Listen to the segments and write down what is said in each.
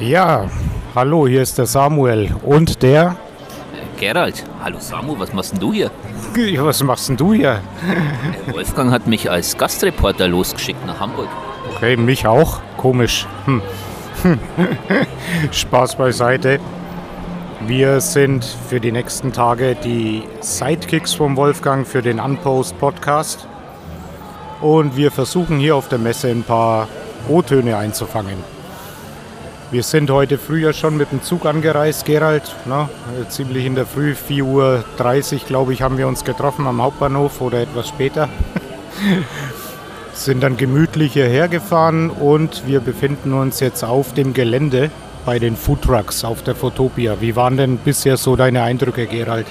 Ja, hallo, hier ist der Samuel und der. Gerald, hallo Samu, was machst denn du hier? Was machst denn du hier? Wolfgang hat mich als Gastreporter losgeschickt nach Hamburg. Okay, mich auch. Komisch. Hm. Spaß beiseite. Wir sind für die nächsten Tage die Sidekicks vom Wolfgang für den Unpost Podcast. Und wir versuchen hier auf der Messe ein paar O-Töne einzufangen. Wir sind heute früher schon mit dem Zug angereist, Gerald. Ne? Ziemlich in der Früh, 4.30 Uhr, glaube ich, haben wir uns getroffen am Hauptbahnhof oder etwas später. sind dann gemütlich hierher gefahren und wir befinden uns jetzt auf dem Gelände bei den Foodtrucks auf der Fotopia. Wie waren denn bisher so deine Eindrücke, Gerald?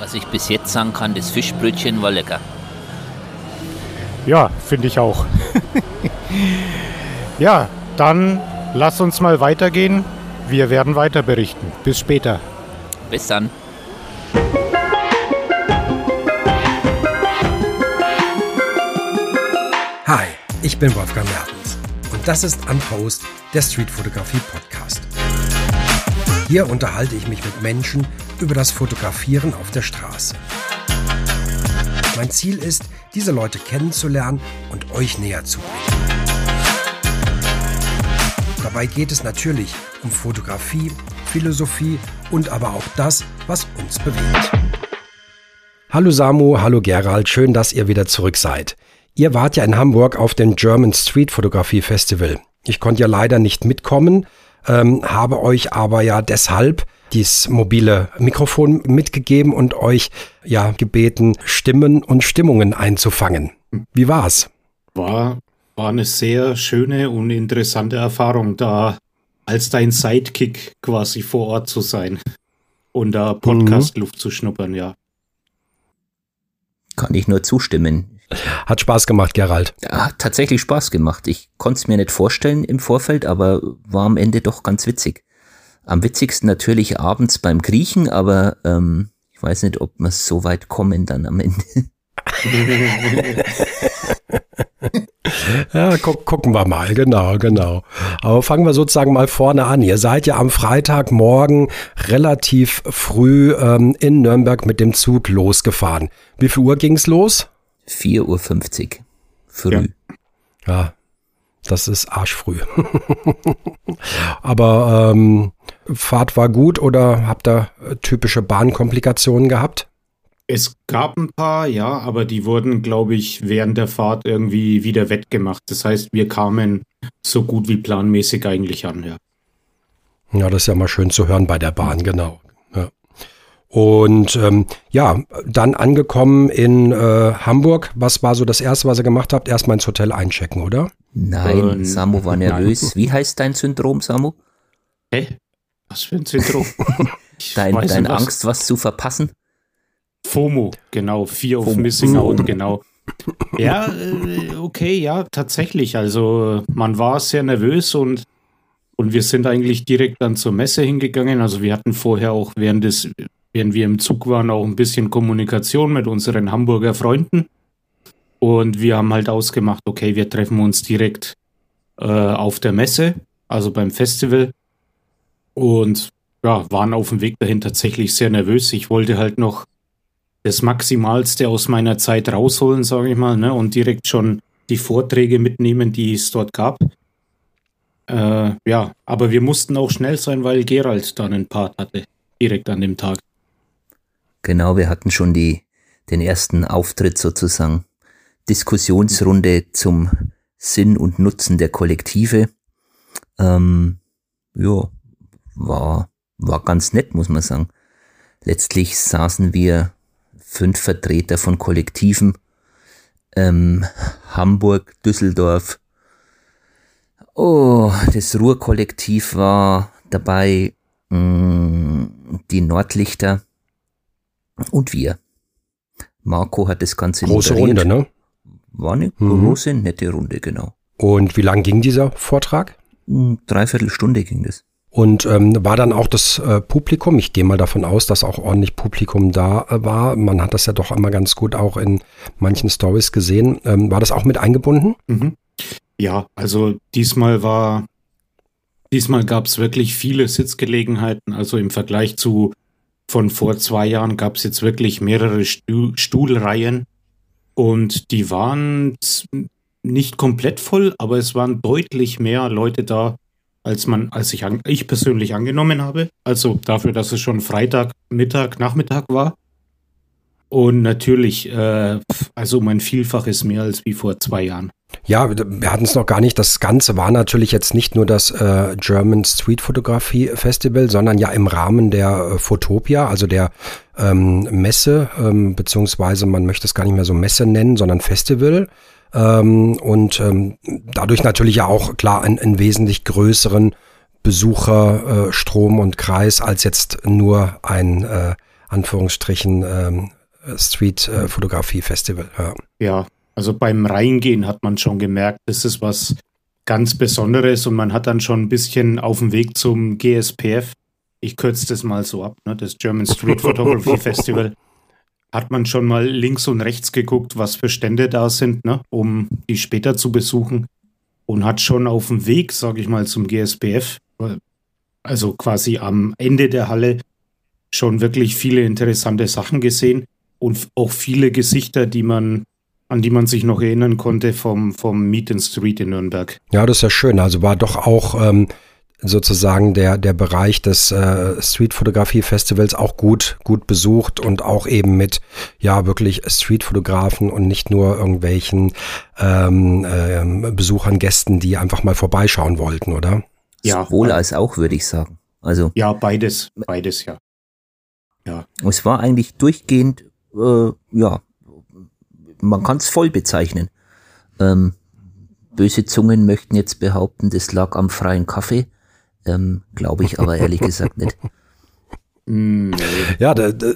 Was ich bis jetzt sagen kann, das Fischbrötchen war lecker. Ja, finde ich auch. ja, dann lass uns mal weitergehen. Wir werden weiter berichten. Bis später. Bis dann. Hi, ich bin Wolfgang Mertens und das ist Unpost, der Streetfotografie Podcast. Hier unterhalte ich mich mit Menschen über das Fotografieren auf der Straße. Mein Ziel ist, diese Leute kennenzulernen und euch näher zu bringen. Dabei geht es natürlich um Fotografie, Philosophie und aber auch das, was uns bewegt. Hallo Samu, hallo Gerald, schön, dass ihr wieder zurück seid. Ihr wart ja in Hamburg auf dem German Street Fotografie Festival. Ich konnte ja leider nicht mitkommen, ähm, habe euch aber ja deshalb dieses mobile Mikrofon mitgegeben und euch ja gebeten, Stimmen und Stimmungen einzufangen. Wie war's? War war eine sehr schöne und interessante Erfahrung, da als dein Sidekick quasi vor Ort zu sein und da Podcast-Luft mhm. zu schnuppern, ja. Kann ich nur zustimmen. Hat Spaß gemacht, Gerald. Ja, hat tatsächlich Spaß gemacht. Ich konnte es mir nicht vorstellen im Vorfeld, aber war am Ende doch ganz witzig. Am witzigsten natürlich abends beim Griechen, aber ähm, ich weiß nicht, ob wir so weit kommen dann am Ende. ja, gu gucken wir mal, genau, genau. Aber fangen wir sozusagen mal vorne an. Ihr seid ja am Freitagmorgen relativ früh ähm, in Nürnberg mit dem Zug losgefahren. Wie viel Uhr ging's los? 4.50 Uhr. Früh. Ja. ja, das ist arschfrüh. Aber ähm, Fahrt war gut oder habt ihr typische Bahnkomplikationen gehabt? Es gab ein paar, ja, aber die wurden, glaube ich, während der Fahrt irgendwie wieder wettgemacht. Das heißt, wir kamen so gut wie planmäßig eigentlich an, ja. Ja, das ist ja mal schön zu hören bei der Bahn, genau. Ja. Und ähm, ja, dann angekommen in äh, Hamburg. Was war so das Erste, was ihr gemacht habt? Erstmal ins Hotel einchecken, oder? Nein, ähm, Samu war nervös. Nein. Wie heißt dein Syndrom, Samu? Hä? Was für ein Syndrom? dein dein Angst, was zu verpassen? FOMO, genau, Fear of Missing Out, genau. Ja, äh, okay, ja, tatsächlich. Also man war sehr nervös und, und wir sind eigentlich direkt dann zur Messe hingegangen. Also wir hatten vorher auch während des, während wir im Zug waren, auch ein bisschen Kommunikation mit unseren Hamburger Freunden. Und wir haben halt ausgemacht, okay, wir treffen uns direkt äh, auf der Messe, also beim Festival. Und ja, waren auf dem Weg dahin tatsächlich sehr nervös. Ich wollte halt noch das Maximalste aus meiner Zeit rausholen, sage ich mal, ne, und direkt schon die Vorträge mitnehmen, die es dort gab. Äh, ja, aber wir mussten auch schnell sein, weil Gerald dann einen Part hatte, direkt an dem Tag. Genau, wir hatten schon die, den ersten Auftritt sozusagen. Diskussionsrunde zum Sinn und Nutzen der Kollektive. Ähm, ja, war, war ganz nett, muss man sagen. Letztlich saßen wir fünf Vertreter von Kollektiven, ähm, Hamburg, Düsseldorf. Oh, das Ruhrkollektiv war dabei, mh, mm, die Nordlichter und wir. Marco hat das Ganze Große moderiert. Runde, ne? War eine mhm. große, nette Runde, genau. Und wie lang ging dieser Vortrag? Mm, dreiviertel Stunde ging das. Und ähm, war dann auch das äh, Publikum, ich gehe mal davon aus, dass auch ordentlich Publikum da äh, war. Man hat das ja doch immer ganz gut auch in manchen Stories gesehen. Ähm, war das auch mit eingebunden? Mhm. Ja, also diesmal war diesmal gab es wirklich viele Sitzgelegenheiten. Also im Vergleich zu von vor zwei Jahren gab es jetzt wirklich mehrere Stuhl Stuhlreihen. Und die waren nicht komplett voll, aber es waren deutlich mehr Leute da, als man, als ich, ich persönlich angenommen habe. Also dafür, dass es schon Freitag, Mittag, Nachmittag war. Und natürlich, äh, also mein Vielfaches mehr als wie vor zwei Jahren. Ja, wir hatten es noch gar nicht. Das Ganze war natürlich jetzt nicht nur das äh, German Street Photography Festival, sondern ja im Rahmen der äh, Photopia, also der ähm, Messe, ähm, beziehungsweise man möchte es gar nicht mehr so Messe nennen, sondern Festival. Ähm, und ähm, dadurch natürlich ja auch klar einen, einen wesentlich größeren Besucherstrom äh, und Kreis als jetzt nur ein äh, Anführungsstrichen ähm, Street-Fotografie-Festival. Ja. ja, also beim Reingehen hat man schon gemerkt, das ist was ganz Besonderes und man hat dann schon ein bisschen auf dem Weg zum GSPF, ich kürze das mal so ab, ne, das German Street Photography Festival, hat man schon mal links und rechts geguckt, was für Stände da sind, ne, um die später zu besuchen und hat schon auf dem Weg, sage ich mal, zum GSPF, also quasi am Ende der Halle, schon wirklich viele interessante Sachen gesehen und auch viele Gesichter, die man an die man sich noch erinnern konnte vom, vom Meet and Street in Nürnberg. Ja, das ist ja schön. Also war doch auch ähm, sozusagen der, der Bereich des äh, Street-Fotografie-Festivals auch gut, gut besucht und auch eben mit ja wirklich Street-Fotografen und nicht nur irgendwelchen ähm, äh, Besuchern, Gästen, die einfach mal vorbeischauen wollten, oder? Ja. Sowohl als auch, würde ich sagen. Also. Ja, beides, beides, ja. Ja. Es war eigentlich durchgehend äh, ja, man kann es voll bezeichnen. Ähm, böse Zungen möchten jetzt behaupten, das lag am freien Kaffee. Ähm, Glaube ich aber ehrlich gesagt nicht. Ja, da, da,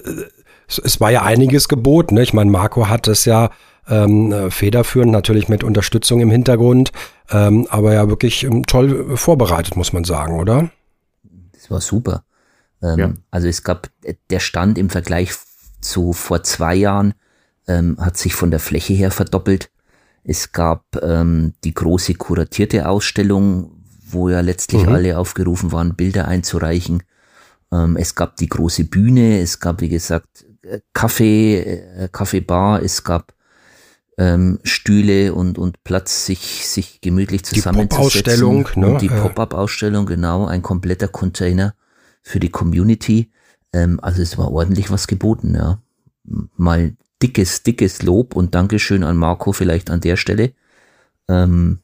es war ja einiges geboten. Ne? Ich meine, Marco hat es ja ähm, federführend, natürlich mit Unterstützung im Hintergrund, ähm, aber ja wirklich ähm, toll vorbereitet, muss man sagen, oder? Das war super. Ähm, ja. Also es gab der Stand im Vergleich zu vor zwei Jahren ähm, hat sich von der Fläche her verdoppelt. Es gab ähm, die große kuratierte Ausstellung, wo ja letztlich mhm. alle aufgerufen waren, Bilder einzureichen. Ähm, es gab die große Bühne, es gab, wie gesagt, äh, Kaffee, äh, Kaffeebar, es gab ähm, Stühle und, und Platz, sich, sich gemütlich zusammenzusetzen. Die Pop-Ausstellung, ne? Und die Pop-Up-Ausstellung, genau, ein kompletter Container für die Community. Ähm, also es war ordentlich was geboten, ja. Mal dickes, dickes Lob und Dankeschön an Marco vielleicht an der Stelle. Ähm,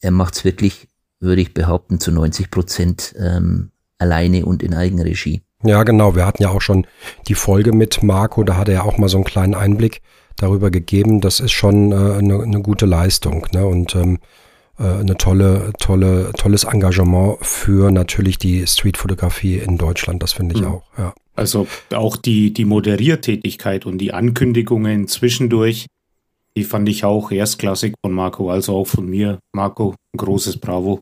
er macht's wirklich, würde ich behaupten, zu 90 Prozent ähm, alleine und in Eigenregie. Ja, genau. Wir hatten ja auch schon die Folge mit Marco, da hat er ja auch mal so einen kleinen Einblick darüber gegeben. Das ist schon äh, eine, eine gute Leistung. Ne? Und ähm, äh, eine tolle, tolle, tolles Engagement für natürlich die Streetfotografie in Deutschland. Das finde ich mhm. auch, ja. Also auch die, die Moderiertätigkeit und die Ankündigungen zwischendurch, die fand ich auch erstklassig von Marco, also auch von mir. Marco, ein großes Bravo.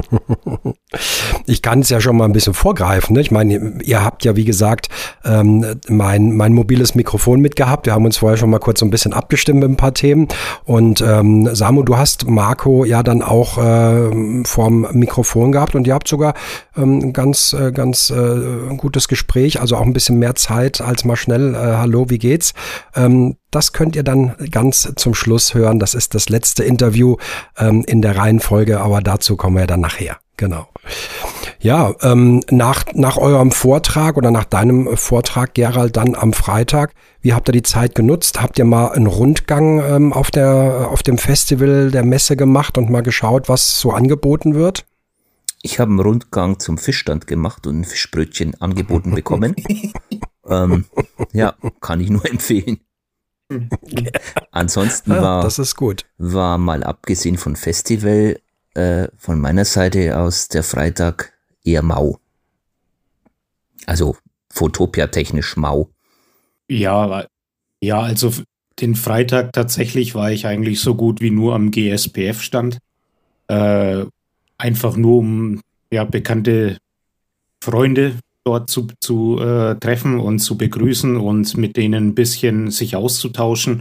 Ich kann es ja schon mal ein bisschen vorgreifen. Ne? Ich meine, ihr habt ja, wie gesagt, ähm, mein, mein mobiles Mikrofon mitgehabt. Wir haben uns vorher schon mal kurz so ein bisschen abgestimmt mit ein paar Themen. Und ähm, Samu, du hast Marco ja dann auch äh, vorm Mikrofon gehabt und ihr habt sogar ähm, ganz, äh, ganz äh, gutes Gespräch, also auch ein bisschen mehr Zeit als mal schnell, äh, hallo, wie geht's? Ähm, das könnt ihr dann ganz zum Schluss hören. Das ist das letzte Interview ähm, in der Reihenfolge, aber dazu kommen wir dann nachher. Genau. Ja, ähm, nach, nach eurem Vortrag oder nach deinem Vortrag, Gerald, dann am Freitag, wie habt ihr die Zeit genutzt? Habt ihr mal einen Rundgang ähm, auf, der, auf dem Festival der Messe gemacht und mal geschaut, was so angeboten wird? Ich habe einen Rundgang zum Fischstand gemacht und ein Fischbrötchen angeboten bekommen. ähm, ja, kann ich nur empfehlen. Ansonsten war, das ist gut. war mal abgesehen von Festival äh, von meiner Seite aus der Freitag eher mau. Also Fotopia technisch mau. Ja, ja, also den Freitag tatsächlich war ich eigentlich so gut wie nur am GSPF stand. Äh, einfach nur um ja bekannte Freunde dort zu, zu äh, treffen und zu begrüßen und mit denen ein bisschen sich auszutauschen.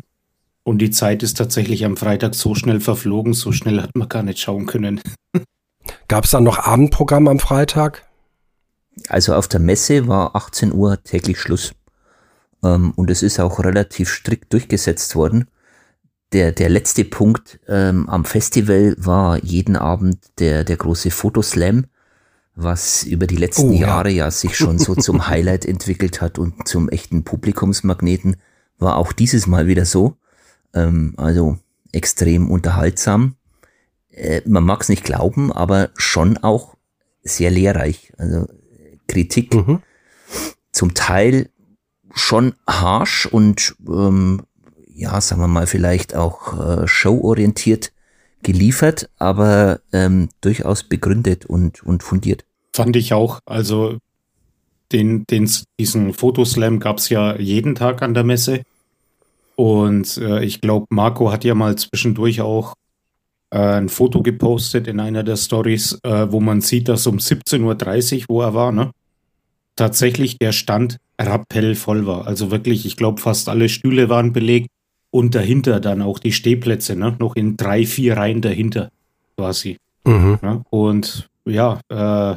Und die Zeit ist tatsächlich am Freitag so schnell verflogen, so schnell hat man gar nicht schauen können. Gab es dann noch Abendprogramm am Freitag? Also auf der Messe war 18 Uhr täglich Schluss. Ähm, und es ist auch relativ strikt durchgesetzt worden. Der, der letzte Punkt ähm, am Festival war jeden Abend der, der große Fotoslam, was über die letzten oh, ja. Jahre ja sich schon so zum Highlight entwickelt hat und zum echten Publikumsmagneten, war auch dieses Mal wieder so. Ähm, also extrem unterhaltsam. Äh, man mag es nicht glauben, aber schon auch sehr lehrreich. Also Kritik mhm. zum Teil schon harsh und ähm, ja, sagen wir mal, vielleicht auch äh, showorientiert geliefert, aber ähm, durchaus begründet und, und fundiert. Fand ich auch. Also den, den, diesen Fotoslam gab es ja jeden Tag an der Messe. Und äh, ich glaube, Marco hat ja mal zwischendurch auch äh, ein Foto gepostet in einer der Stories, äh, wo man sieht, dass um 17.30 Uhr, wo er war, ne? Tatsächlich der Stand rappellvoll war. Also wirklich, ich glaube, fast alle Stühle waren belegt und dahinter dann auch die Stehplätze, ne? Noch in drei, vier Reihen dahinter quasi. Mhm. Ne? Und ja, äh,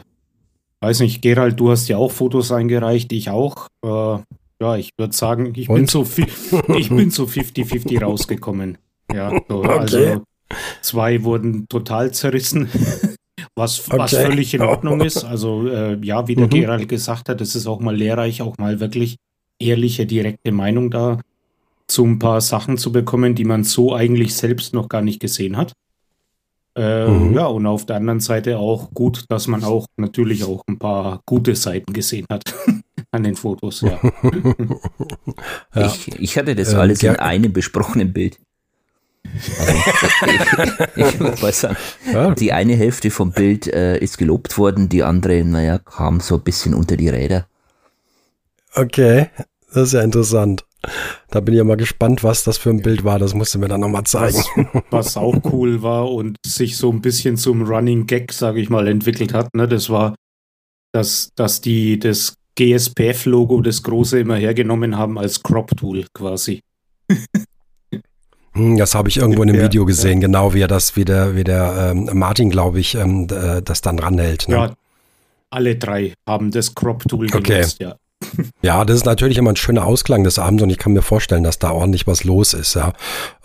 weiß nicht, Gerald, du hast ja auch Fotos eingereicht, ich auch. Äh, ja, ich würde sagen, ich bin so ich bin so 50-50 rausgekommen. Ja, so, okay. also zwei wurden total zerrissen, was, okay. was völlig in Ordnung ist. Also äh, ja, wie der mhm. Gerald gesagt hat, es ist auch mal lehrreich, auch mal wirklich ehrliche, direkte Meinung da zu ein paar Sachen zu bekommen, die man so eigentlich selbst noch gar nicht gesehen hat. Äh, mhm. Ja, und auf der anderen Seite auch gut, dass man auch natürlich auch ein paar gute Seiten gesehen hat. an den Fotos, ja. ja. Ich, ich, hatte das ähm, alles in einem besprochenen Bild. Also, ich, ich würde mal sagen, ja. die eine Hälfte vom Bild äh, ist gelobt worden, die andere, naja, kam so ein bisschen unter die Räder. Okay, das ist ja interessant. Da bin ich ja mal gespannt, was das für ein Bild war. Das musst du mir dann nochmal zeigen. Was, was, auch cool war und sich so ein bisschen zum Running Gag, sage ich mal, entwickelt hat. Ne? Das war, dass, dass die das GSPF-Logo, das große, immer hergenommen haben als Crop-Tool quasi. Hm, das habe ich irgendwo in einem Video gesehen, ja. genau wie er das, wie der, wie der ähm, Martin, glaube ich, ähm, das dann ranhält. Ne? Ja, alle drei haben das Crop-Tool okay. genutzt, ja. Ja, das ist natürlich immer ein schöner Ausklang des Abends und ich kann mir vorstellen, dass da ordentlich was los ist. Ja,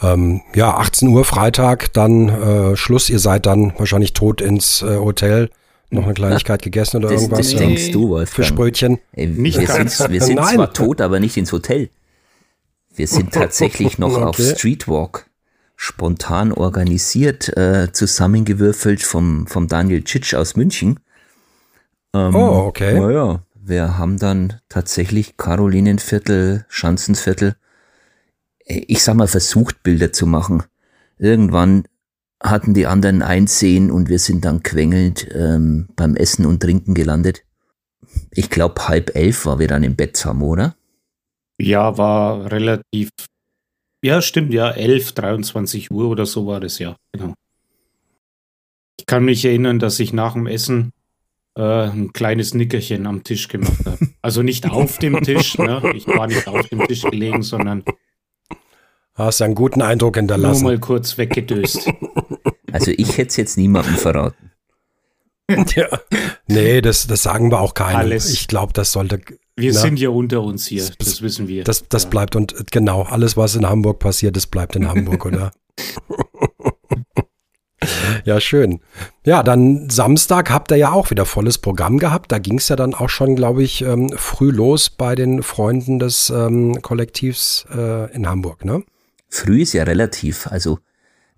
ähm, ja 18 Uhr Freitag, dann äh, Schluss. Ihr seid dann wahrscheinlich tot ins äh, Hotel noch eine Kleinigkeit Na, gegessen oder das, irgendwas? Das denkst du, Wolfgang. Fischbrötchen. Ey, nicht wir ganz. sind, wir sind zwar tot, aber nicht ins Hotel. Wir sind tatsächlich noch okay. auf Streetwalk spontan organisiert, äh, zusammengewürfelt vom, vom Daniel Tschitsch aus München. Ähm, oh, okay. Naja, wir haben dann tatsächlich Karolinenviertel, Schanzenviertel, äh, ich sag mal, versucht, Bilder zu machen. Irgendwann hatten die anderen einsehen und wir sind dann quengelnd ähm, beim Essen und Trinken gelandet. Ich glaube, halb elf war wir dann im Bett zusammen, oder? Ja, war relativ. Ja, stimmt, ja, elf, 23 Uhr oder so war das ja, genau. Ich kann mich erinnern, dass ich nach dem Essen äh, ein kleines Nickerchen am Tisch gemacht habe. Also nicht auf dem Tisch, ne? ich war nicht auf dem Tisch gelegen, sondern Hast einen guten Eindruck hinterlassen. Nur mal kurz weggedöst. Also ich hätte es jetzt niemandem verraten. ja. Nee, das, das sagen wir auch keinem. Alles. Ich glaube, das sollte. Wir na, sind ja unter uns hier, das, das wissen wir. Das, das ja. bleibt und genau, alles, was in Hamburg passiert, das bleibt in Hamburg, oder? ja, schön. Ja, dann Samstag habt ihr ja auch wieder volles Programm gehabt. Da ging es ja dann auch schon, glaube ich, ähm, früh los bei den Freunden des ähm, Kollektivs äh, in Hamburg, ne? Früh ist ja relativ, also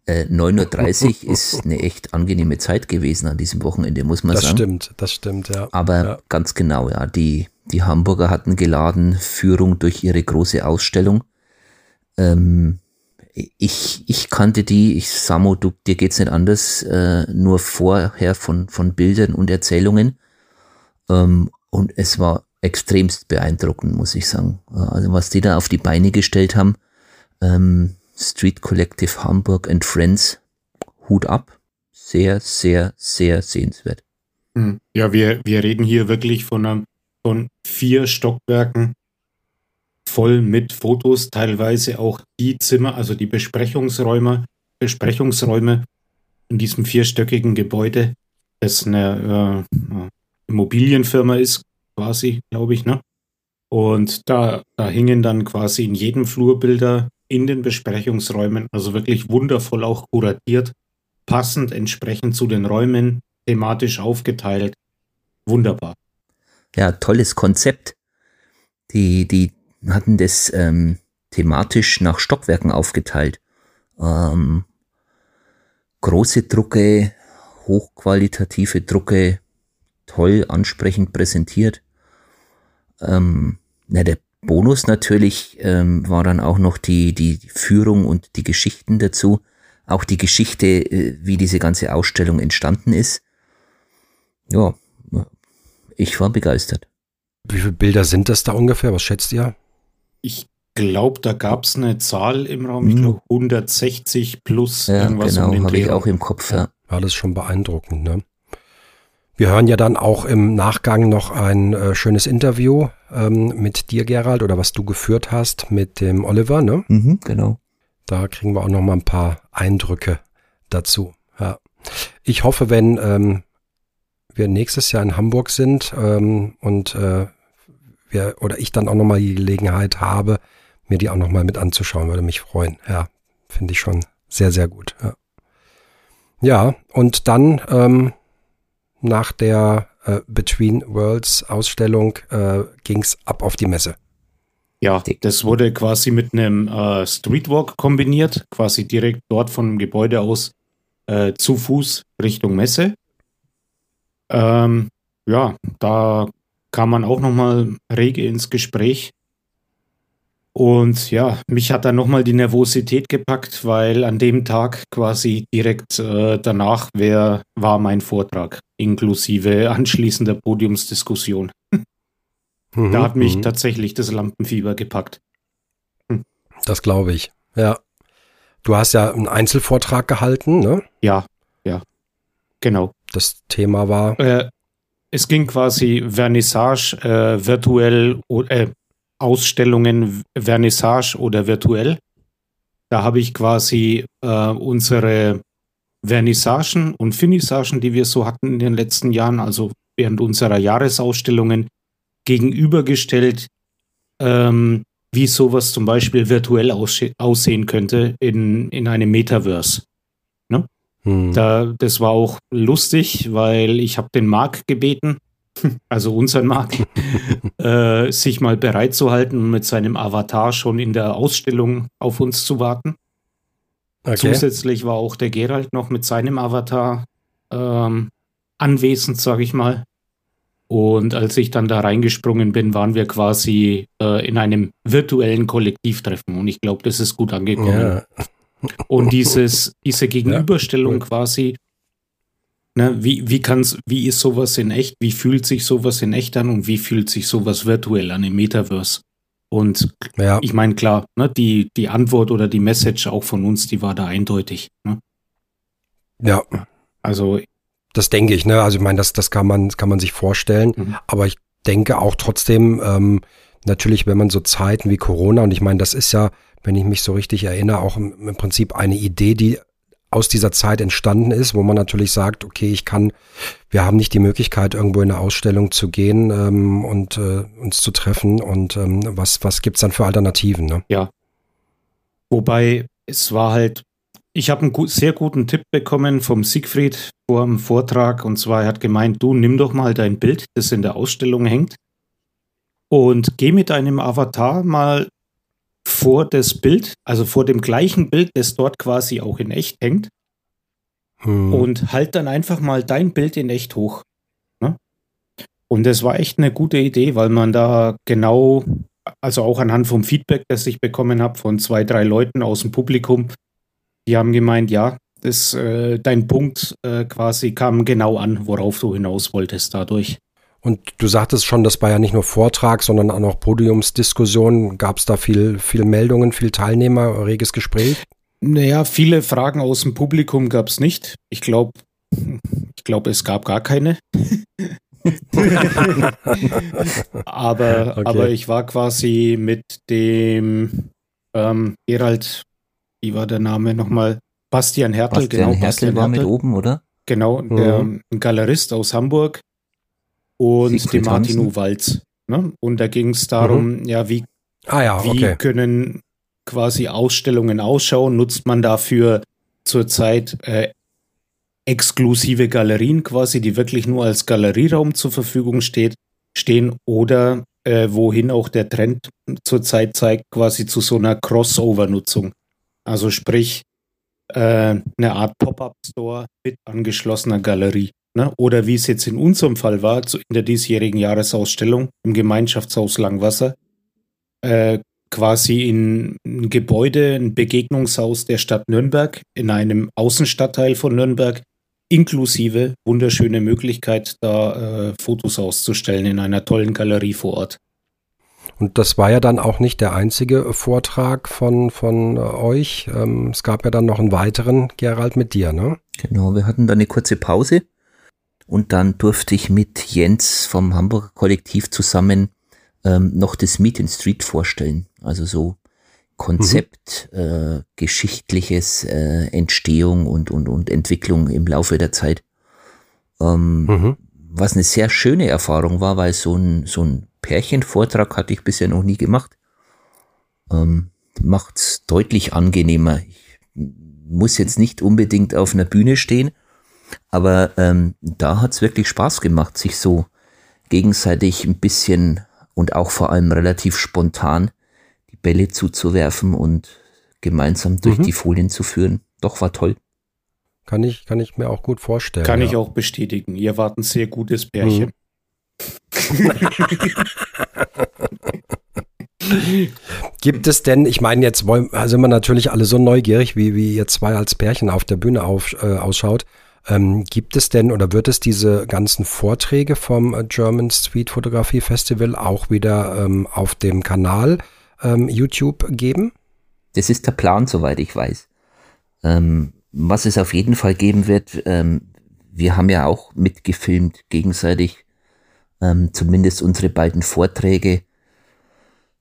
äh, 9.30 Uhr ist eine echt angenehme Zeit gewesen an diesem Wochenende, muss man das sagen. Das stimmt, das stimmt, ja. Aber ja. ganz genau, ja, die, die Hamburger hatten geladen, Führung durch ihre große Ausstellung. Ähm, ich, ich kannte die, ich, Samo, du, dir geht's nicht anders, äh, nur vorher von, von Bildern und Erzählungen. Ähm, und es war extremst beeindruckend, muss ich sagen. Also was die da auf die Beine gestellt haben, ähm, Street Collective Hamburg and Friends, Hut ab. Sehr, sehr, sehr sehenswert. Hm. Ja, wir, wir reden hier wirklich von, einem, von vier Stockwerken voll mit Fotos, teilweise auch die Zimmer, also die Besprechungsräume, Besprechungsräume in diesem vierstöckigen Gebäude. das eine äh, Immobilienfirma ist, quasi, glaube ich, ne? Und da, da hingen dann quasi in jedem Flur Bilder in den Besprechungsräumen, also wirklich wundervoll auch kuratiert, passend entsprechend zu den Räumen, thematisch aufgeteilt. Wunderbar. Ja, tolles Konzept. Die, die hatten das ähm, thematisch nach Stockwerken aufgeteilt. Ähm, große Drucke, hochqualitative Drucke, toll, ansprechend präsentiert. Ähm, na, der Bonus natürlich ähm, war dann auch noch die, die Führung und die Geschichten dazu. Auch die Geschichte, äh, wie diese ganze Ausstellung entstanden ist. Ja, ich war begeistert. Wie viele Bilder sind das da ungefähr? Was schätzt ihr? Ich glaube, da gab es eine Zahl im Raum, ich glaube 160 plus ja, irgendwas genau, um den habe ich auch im Kopf. Ja. War das schon beeindruckend, ne? Wir hören ja dann auch im Nachgang noch ein äh, schönes Interview ähm, mit dir, Gerald, oder was du geführt hast mit dem Oliver, ne? Mhm, genau. Da kriegen wir auch noch mal ein paar Eindrücke dazu. Ja. Ich hoffe, wenn ähm, wir nächstes Jahr in Hamburg sind ähm, und äh, wir oder ich dann auch noch mal die Gelegenheit habe, mir die auch noch mal mit anzuschauen, würde mich freuen. Ja, finde ich schon sehr, sehr gut. Ja, ja und dann ähm, nach der äh, Between Worlds Ausstellung äh, ging es ab auf die Messe. Ja, das wurde quasi mit einem äh, Streetwalk kombiniert, quasi direkt dort vom Gebäude aus äh, zu Fuß Richtung Messe. Ähm, ja, da kam man auch nochmal rege ins Gespräch. Und ja, mich hat dann nochmal die Nervosität gepackt, weil an dem Tag quasi direkt äh, danach wär, war mein Vortrag, inklusive anschließender Podiumsdiskussion. Mhm, da hat mich mhm. tatsächlich das Lampenfieber gepackt. Hm. Das glaube ich, ja. Du hast ja einen Einzelvortrag gehalten, ne? Ja, ja, genau. Das Thema war? Äh, es ging quasi Vernissage äh, virtuell, äh, Ausstellungen, Vernissage oder virtuell. Da habe ich quasi äh, unsere Vernissagen und Finissagen, die wir so hatten in den letzten Jahren, also während unserer Jahresausstellungen, gegenübergestellt, ähm, wie sowas zum Beispiel virtuell aussehen könnte in, in einem Metaverse. Hm. Da, das war auch lustig, weil ich habe den Marc gebeten, also unseren Markt, äh, sich mal bereit zu halten und mit seinem Avatar schon in der Ausstellung auf uns zu warten. Okay. Zusätzlich war auch der Gerald noch mit seinem Avatar ähm, anwesend, sage ich mal. Und als ich dann da reingesprungen bin, waren wir quasi äh, in einem virtuellen Kollektivtreffen. Und ich glaube, das ist gut angekommen. Ja. Und dieses, diese Gegenüberstellung ja, cool. quasi Ne, wie, wie kann's, wie ist sowas in echt? Wie fühlt sich sowas in echt an und wie fühlt sich sowas virtuell an im Metaverse? Und ja. ich meine, klar, ne, die, die Antwort oder die Message auch von uns, die war da eindeutig. Ne? Ja. Also. Das denke ich, ne? Also ich meine, das, das kann man, kann man sich vorstellen. Mhm. Aber ich denke auch trotzdem, ähm, natürlich, wenn man so Zeiten wie Corona, und ich meine, das ist ja, wenn ich mich so richtig erinnere, auch im, Prinzip eine Idee, die aus dieser Zeit entstanden ist, wo man natürlich sagt, okay, ich kann, wir haben nicht die Möglichkeit, irgendwo in eine Ausstellung zu gehen ähm, und äh, uns zu treffen. Und ähm, was, was gibt's dann für Alternativen? Ne? Ja. Wobei es war halt, ich habe einen gut, sehr guten Tipp bekommen vom Siegfried vor dem Vortrag. Und zwar, er hat gemeint, du nimm doch mal dein Bild, das in der Ausstellung hängt, und geh mit deinem Avatar mal vor das Bild, also vor dem gleichen Bild, das dort quasi auch in echt hängt. Hm. Und halt dann einfach mal dein Bild in echt hoch. Ne? Und das war echt eine gute Idee, weil man da genau, also auch anhand vom Feedback, das ich bekommen habe von zwei, drei Leuten aus dem Publikum, die haben gemeint, ja, das, äh, dein Punkt äh, quasi kam genau an, worauf du hinaus wolltest dadurch. Und du sagtest schon, das war ja nicht nur Vortrag, sondern auch noch Podiumsdiskussion. Gab es da viel, viel Meldungen, viel Teilnehmer, reges Gespräch? Naja, viele Fragen aus dem Publikum gab es nicht. Ich glaube, ich glaube, es gab gar keine. aber, okay. aber ich war quasi mit dem ähm, Gerald, wie war der Name nochmal? Bastian Hertel, Bastian genau. Hertel Bastian war Hertel. mit oben, oder? genau, mhm. der, ein Galerist aus Hamburg und Siegfried dem Martin Uwalz. Ne? Und da ging es darum, mhm. ja, wie, ah, ja, wie okay. können quasi Ausstellungen ausschauen? Nutzt man dafür zurzeit äh, exklusive Galerien quasi, die wirklich nur als Galerieraum zur Verfügung steht, stehen oder äh, wohin auch der Trend zurzeit zeigt, quasi zu so einer Crossover-Nutzung. Also sprich, äh, eine Art Pop-up-Store mit angeschlossener Galerie. Ne? Oder wie es jetzt in unserem Fall war, zu, in der diesjährigen Jahresausstellung im Gemeinschaftshaus Langwasser, äh, quasi in ein Gebäude, ein Begegnungshaus der Stadt Nürnberg in einem Außenstadtteil von Nürnberg, inklusive wunderschöne Möglichkeit, da äh, Fotos auszustellen in einer tollen Galerie vor Ort. Und das war ja dann auch nicht der einzige Vortrag von, von äh, euch. Ähm, es gab ja dann noch einen weiteren, Gerald, mit dir, ne? Genau, wir hatten dann eine kurze Pause und dann durfte ich mit Jens vom Hamburger Kollektiv zusammen ähm, noch das Meet in Street vorstellen. Also so Konzept, mhm. äh, geschichtliches äh, Entstehung und, und, und Entwicklung im Laufe der Zeit. Ähm, mhm. Was eine sehr schöne Erfahrung war, weil so ein, so ein Pärchenvortrag hatte ich bisher noch nie gemacht. Ähm, macht's deutlich angenehmer. Ich muss jetzt nicht unbedingt auf einer Bühne stehen, aber ähm, da hat's wirklich Spaß gemacht, sich so gegenseitig ein bisschen und auch vor allem relativ spontan die Bälle zuzuwerfen und gemeinsam durch mhm. die Folien zu führen. Doch war toll. Kann ich, kann ich mir auch gut vorstellen. Kann ja. ich auch bestätigen. Ihr wart ein sehr gutes Pärchen. Mhm. Gibt es denn, ich meine, jetzt wollen, sind wir natürlich alle so neugierig, wie, wie ihr zwei als Pärchen auf der Bühne auf, äh, ausschaut. Ähm, gibt es denn oder wird es diese ganzen Vorträge vom German Street Photography Festival auch wieder ähm, auf dem Kanal ähm, YouTube geben? Das ist der Plan, soweit ich weiß. Ähm, was es auf jeden Fall geben wird, ähm, wir haben ja auch mitgefilmt gegenseitig, ähm, zumindest unsere beiden Vorträge.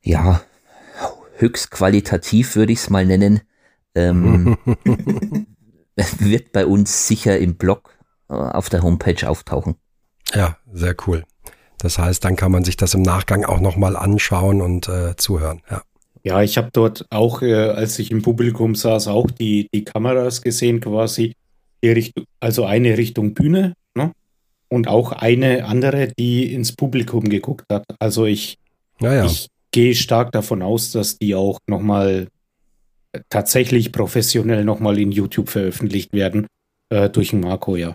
Ja, höchst qualitativ würde ich es mal nennen. Wird bei uns sicher im Blog äh, auf der Homepage auftauchen. Ja, sehr cool. Das heißt, dann kann man sich das im Nachgang auch nochmal anschauen und äh, zuhören. Ja. Ja, ich habe dort auch, äh, als ich im Publikum saß, auch die, die Kameras gesehen, quasi, die Richtung, also eine Richtung Bühne ne? und auch eine andere, die ins Publikum geguckt hat. Also ich, ja, ja. ich gehe stark davon aus, dass die auch nochmal tatsächlich professionell nochmal in YouTube veröffentlicht werden äh, durch Marco, ja.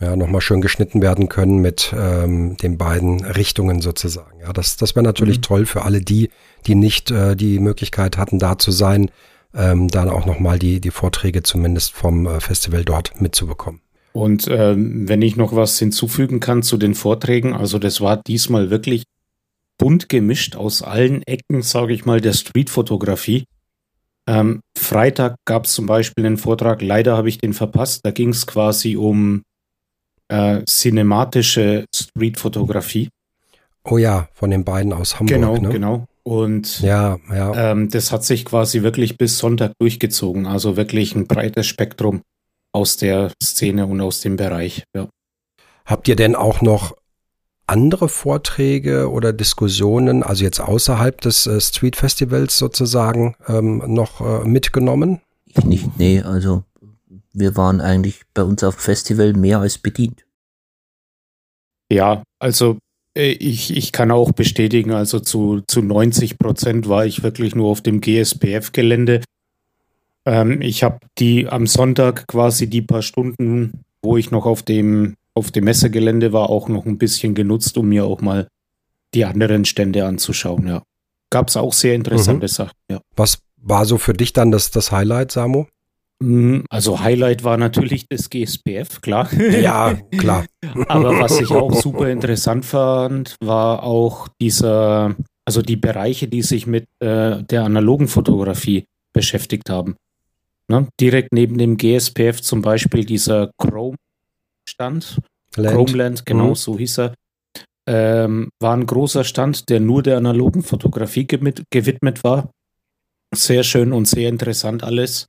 Ja, nochmal schön geschnitten werden können mit ähm, den beiden Richtungen sozusagen. Ja, das, das wäre natürlich mhm. toll für alle die, die nicht äh, die Möglichkeit hatten, da zu sein, ähm, dann auch nochmal die, die Vorträge zumindest vom äh, Festival dort mitzubekommen. Und ähm, wenn ich noch was hinzufügen kann zu den Vorträgen, also das war diesmal wirklich bunt gemischt aus allen Ecken, sage ich mal, der Streetfotografie. Ähm, Freitag gab es zum Beispiel einen Vortrag, leider habe ich den verpasst. Da ging es quasi um äh, cinematische Streetfotografie. Oh ja, von den beiden aus Hamburg. Genau, ne? genau. Und ja, ja. Ähm, das hat sich quasi wirklich bis Sonntag durchgezogen. Also wirklich ein breites Spektrum aus der Szene und aus dem Bereich. Ja. Habt ihr denn auch noch andere Vorträge oder Diskussionen, also jetzt außerhalb des äh, Street Festivals sozusagen, ähm, noch äh, mitgenommen? Ich nicht, nee, also wir waren eigentlich bei uns auf dem Festival mehr als bedient. Ja, also äh, ich, ich kann auch bestätigen, also zu, zu 90 Prozent war ich wirklich nur auf dem GSPF-Gelände. Ähm, ich habe die am Sonntag quasi die paar Stunden, wo ich noch auf dem auf dem Messegelände war, auch noch ein bisschen genutzt, um mir auch mal die anderen Stände anzuschauen, ja. Gab es auch sehr interessante mhm. Sachen, ja. Was war so für dich dann das, das Highlight, Samu? Mm, also Highlight war natürlich das GSPF, klar. Ja, klar. Aber was ich auch super interessant fand, war auch dieser, also die Bereiche, die sich mit äh, der analogen Fotografie beschäftigt haben. Ne? Direkt neben dem GSPF zum Beispiel dieser Chrome Stand. Land. Chromeland, genau, mhm. so hieß er. Ähm, war ein großer Stand, der nur der analogen Fotografie gewidmet war. Sehr schön und sehr interessant alles.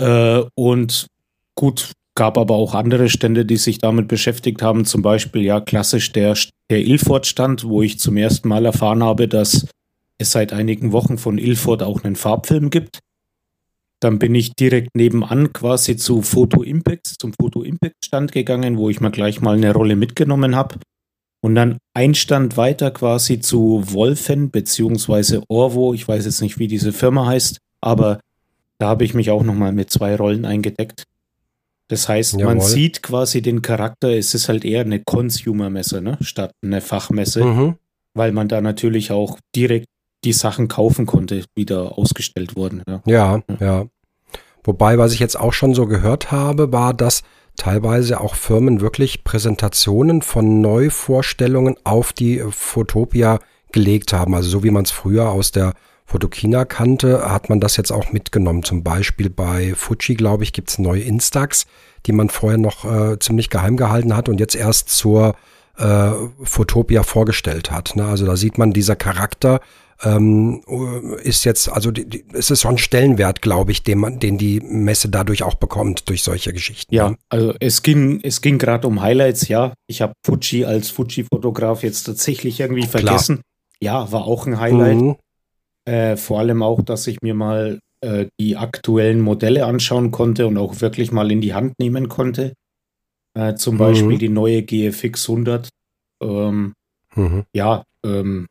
Äh, und gut, gab aber auch andere Stände, die sich damit beschäftigt haben. Zum Beispiel ja klassisch der, der Ilford-Stand, wo ich zum ersten Mal erfahren habe, dass es seit einigen Wochen von Ilford auch einen Farbfilm gibt. Dann bin ich direkt nebenan quasi zu Photo Impacts, zum Photo Impact Stand gegangen, wo ich mir gleich mal eine Rolle mitgenommen habe. Und dann ein Stand weiter quasi zu Wolfen beziehungsweise Orvo. Ich weiß jetzt nicht, wie diese Firma heißt, aber da habe ich mich auch nochmal mit zwei Rollen eingedeckt. Das heißt, Jawohl. man sieht quasi den Charakter, es ist halt eher eine Consumer-Messe, ne? statt eine Fachmesse, mhm. weil man da natürlich auch direkt die Sachen kaufen konnte, die da ausgestellt wurden. Ja. ja, ja. Wobei, was ich jetzt auch schon so gehört habe, war, dass teilweise auch Firmen wirklich Präsentationen von Neuvorstellungen auf die Fotopia gelegt haben. Also so wie man es früher aus der Fotokina kannte, hat man das jetzt auch mitgenommen. Zum Beispiel bei Fuji, glaube ich, gibt es neue Instax, die man vorher noch äh, ziemlich geheim gehalten hat und jetzt erst zur äh, Fotopia vorgestellt hat. Ne? Also da sieht man, dieser Charakter ähm, ist jetzt, also die, die, es ist schon ein Stellenwert, glaube ich, den, man, den die Messe dadurch auch bekommt durch solche Geschichten. Ja, also es ging, es ging gerade um Highlights, ja. Ich habe Fuji als Fuji-Fotograf jetzt tatsächlich irgendwie vergessen. Klar. Ja, war auch ein Highlight. Mhm. Äh, vor allem auch, dass ich mir mal äh, die aktuellen Modelle anschauen konnte und auch wirklich mal in die Hand nehmen konnte. Äh, zum mhm. Beispiel die neue GFX 100. Ähm, mhm. Ja, ähm,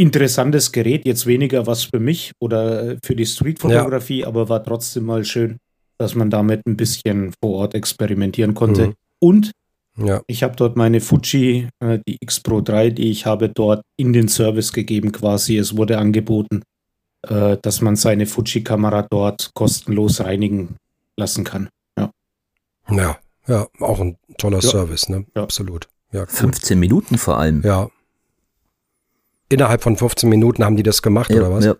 interessantes Gerät, jetzt weniger was für mich oder für die Streetfotografie, ja. aber war trotzdem mal schön, dass man damit ein bisschen vor Ort experimentieren konnte. Mhm. Und ja. ich habe dort meine Fuji, äh, die X Pro 3, die ich habe, dort in den Service gegeben quasi. Es wurde angeboten, äh, dass man seine Fuji-Kamera dort kostenlos reinigen lassen kann. Ja, ja, ja auch ein toller ja. Service, ne? Ja. Absolut. Ja, cool. 15 Minuten vor allem. Ja, Innerhalb von 15 Minuten haben die das gemacht, ja, oder was? Ja.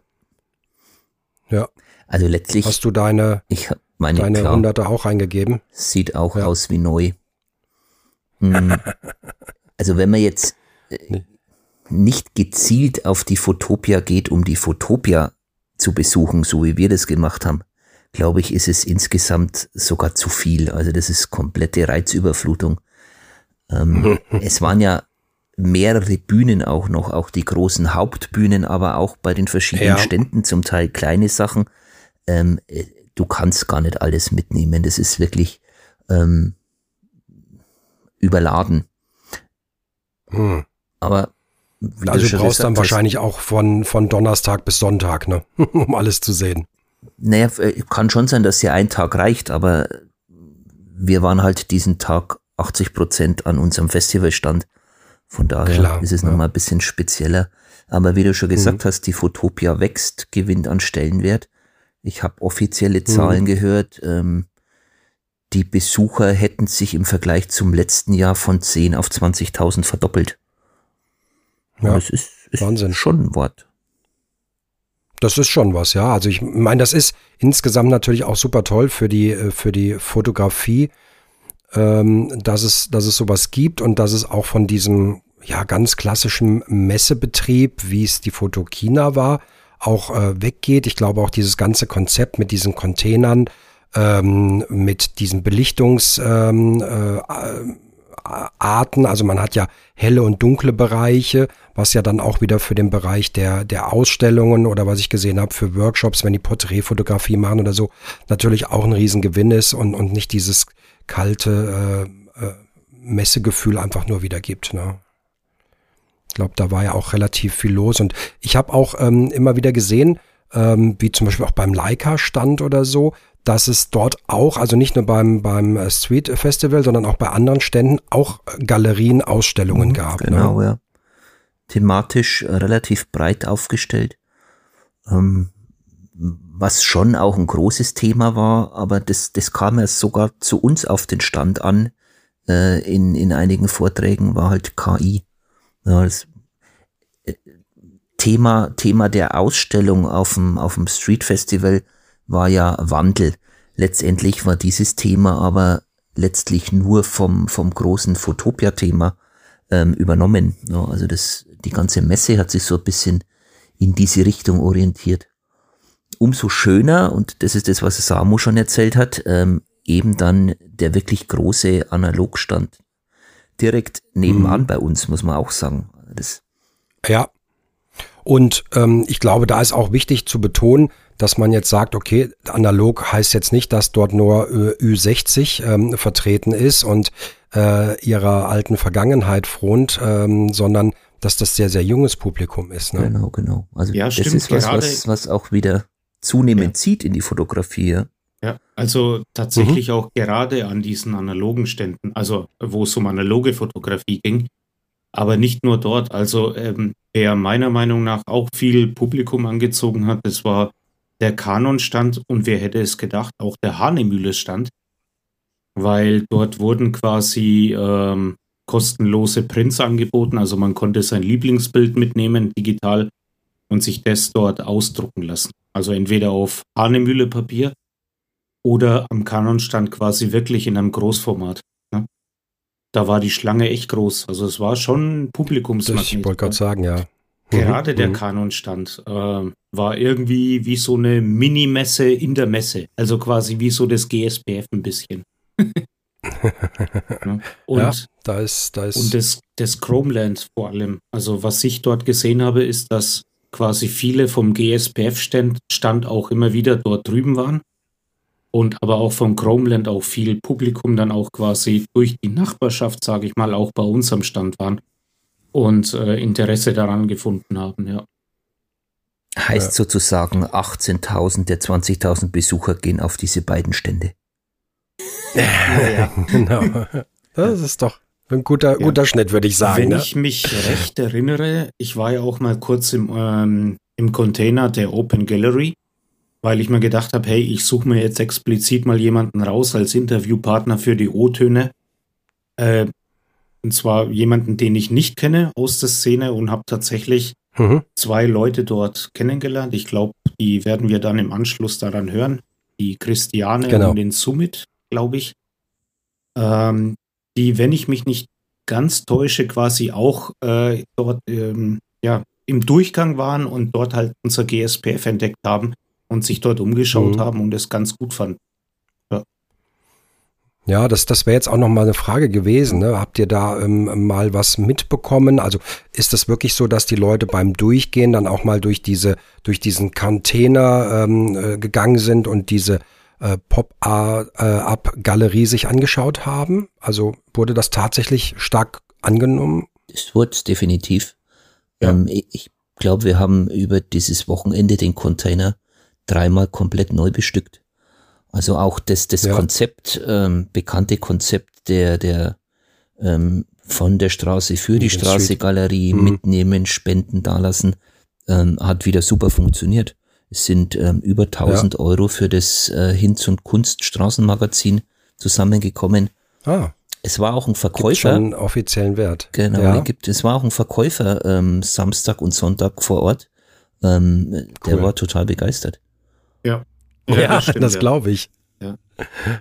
Ja. Also letztlich. Hast du deine, ich meine, deine klar, Hunderte auch eingegeben? Sieht auch ja. aus wie neu. Hm. also wenn man jetzt äh, nicht gezielt auf die Fotopia geht, um die Fotopia zu besuchen, so wie wir das gemacht haben, glaube ich, ist es insgesamt sogar zu viel. Also das ist komplette Reizüberflutung. Ähm, es waren ja mehrere Bühnen auch noch, auch die großen Hauptbühnen, aber auch bei den verschiedenen ja. Ständen zum Teil kleine Sachen. Ähm, äh, du kannst gar nicht alles mitnehmen. Das ist wirklich ähm, überladen. Hm. Aber also du brauchst dann wahrscheinlich auch von, von Donnerstag bis Sonntag, ne? um alles zu sehen. Naja, äh, kann schon sein, dass ja ein Tag reicht, aber wir waren halt diesen Tag 80 Prozent an unserem Festivalstand. Von daher Klar, ist es ja. nochmal ein bisschen spezieller. Aber wie du schon gesagt mhm. hast, die Fotopia wächst, gewinnt an Stellenwert. Ich habe offizielle Zahlen mhm. gehört. Ähm, die Besucher hätten sich im Vergleich zum letzten Jahr von 10 auf 20.000 verdoppelt. Ja, das ist, ist Wahnsinn. schon ein Wort. Das ist schon was, ja. Also ich meine, das ist insgesamt natürlich auch super toll für die, äh, für die Fotografie ähm, dass, es, dass es sowas gibt und dass es auch von diesem ja, ganz klassischen Messebetrieb, wie es die Fotokina war, auch äh, weggeht. Ich glaube auch dieses ganze Konzept mit diesen Containern, ähm, mit diesen Belichtungsarten, ähm, äh, also man hat ja helle und dunkle Bereiche, was ja dann auch wieder für den Bereich der, der Ausstellungen oder was ich gesehen habe für Workshops, wenn die Porträtfotografie machen oder so, natürlich auch ein Riesengewinn ist und, und nicht dieses kalte äh, äh, Messegefühl einfach nur wiedergibt. Ne? Ich glaube, da war ja auch relativ viel los. Und ich habe auch ähm, immer wieder gesehen, ähm, wie zum Beispiel auch beim Leica-Stand oder so, dass es dort auch, also nicht nur beim, beim äh, Street Festival, sondern auch bei anderen Ständen auch Galerien, Ausstellungen mhm, gab. Ne? Genau, ne? ja. Thematisch äh, relativ breit aufgestellt. Ähm, was schon auch ein großes Thema war, aber das, das kam ja sogar zu uns auf den Stand an, äh, in, in einigen Vorträgen war halt KI. Ja, das, äh, Thema, Thema der Ausstellung auf dem, auf dem Street Festival war ja Wandel. Letztendlich war dieses Thema aber letztlich nur vom, vom großen Fotopia-Thema ähm, übernommen. Ja, also das, die ganze Messe hat sich so ein bisschen in diese Richtung orientiert umso schöner, und das ist das, was Samu schon erzählt hat, ähm, eben dann der wirklich große Analogstand. Direkt nebenan mhm. bei uns, muss man auch sagen. Das ja. Und ähm, ich glaube, da ist auch wichtig zu betonen, dass man jetzt sagt, okay, analog heißt jetzt nicht, dass dort nur Ü60 ähm, vertreten ist und äh, ihrer alten Vergangenheit front, ähm, sondern dass das sehr, sehr junges Publikum ist. Ne? Genau, genau. Also ja, das stimmt, ist was, was, was auch wieder zunehmend ja. zieht in die Fotografie. Ja, also tatsächlich mhm. auch gerade an diesen analogen Ständen, also wo es um analoge Fotografie ging, aber nicht nur dort. Also ähm, wer meiner Meinung nach auch viel Publikum angezogen hat, das war der Kanon-Stand und wer hätte es gedacht, auch der Hanemühle-Stand, weil dort wurden quasi ähm, kostenlose Prints angeboten, also man konnte sein Lieblingsbild mitnehmen, digital, und sich das dort ausdrucken lassen. Also entweder auf Hanemühle-Papier oder am Kanon-Stand quasi wirklich in einem Großformat. Ne? Da war die Schlange echt groß. Also es war schon Publikumsmagnet. Ich wollte gerade sagen, ja. Gerade mhm. der mhm. Kanonstand äh, war irgendwie wie so eine Mini-Messe in der Messe. Also quasi wie so das GSPF ein bisschen. ja. Und, ja, da ist, da ist. Und das, das Chromeland vor allem. Also was ich dort gesehen habe, ist, dass quasi viele vom GSPF-Stand Stand auch immer wieder dort drüben waren. Und aber auch vom Chromeland auch viel Publikum dann auch quasi durch die Nachbarschaft, sage ich mal, auch bei uns am Stand waren und äh, Interesse daran gefunden haben, ja. Heißt ja. sozusagen, 18.000 der 20.000 Besucher gehen auf diese beiden Stände. Ja, ja. genau. Das ist doch ein guter, ja. guter Schnitt, würde ich sagen. Wenn ne? ich mich recht erinnere, ich war ja auch mal kurz im, ähm, im Container der Open Gallery, weil ich mir gedacht habe, hey, ich suche mir jetzt explizit mal jemanden raus als Interviewpartner für die O-Töne. Äh, und zwar jemanden, den ich nicht kenne aus der Szene und habe tatsächlich mhm. zwei Leute dort kennengelernt. Ich glaube, die werden wir dann im Anschluss daran hören. Die Christiane genau. und den Summit, glaube ich. Ähm, die, wenn ich mich nicht ganz täusche, quasi auch äh, dort ähm, ja, im Durchgang waren und dort halt unser GSPF entdeckt haben und sich dort umgeschaut mhm. haben und es ganz gut fanden. Ja, das, das wäre jetzt auch noch mal eine Frage gewesen. Ne? Habt ihr da ähm, mal was mitbekommen? Also ist das wirklich so, dass die Leute beim Durchgehen dann auch mal durch diese, durch diesen Container ähm, äh, gegangen sind und diese äh, Pop-Up-Galerie sich angeschaut haben? Also wurde das tatsächlich stark angenommen? Es wurde definitiv. Ja. Ähm, ich glaube, wir haben über dieses Wochenende den Container dreimal komplett neu bestückt. Also auch das, das ja. Konzept, ähm, bekannte Konzept der, der ähm, von der Straße für die Straße Galerie mhm. mitnehmen, spenden, dalassen, ähm, hat wieder super funktioniert. Es sind ähm, über 1000 ja. Euro für das äh, Hinz- und Kunststraßenmagazin zusammengekommen. Ah. Es war auch ein Verkäufer. Gibt schon einen offiziellen Wert. Genau, ja. gibt, es war auch ein Verkäufer ähm, Samstag und Sonntag vor Ort. Ähm, cool. Der war total begeistert. Ja. Ja, ja das, das glaube ich. Ja.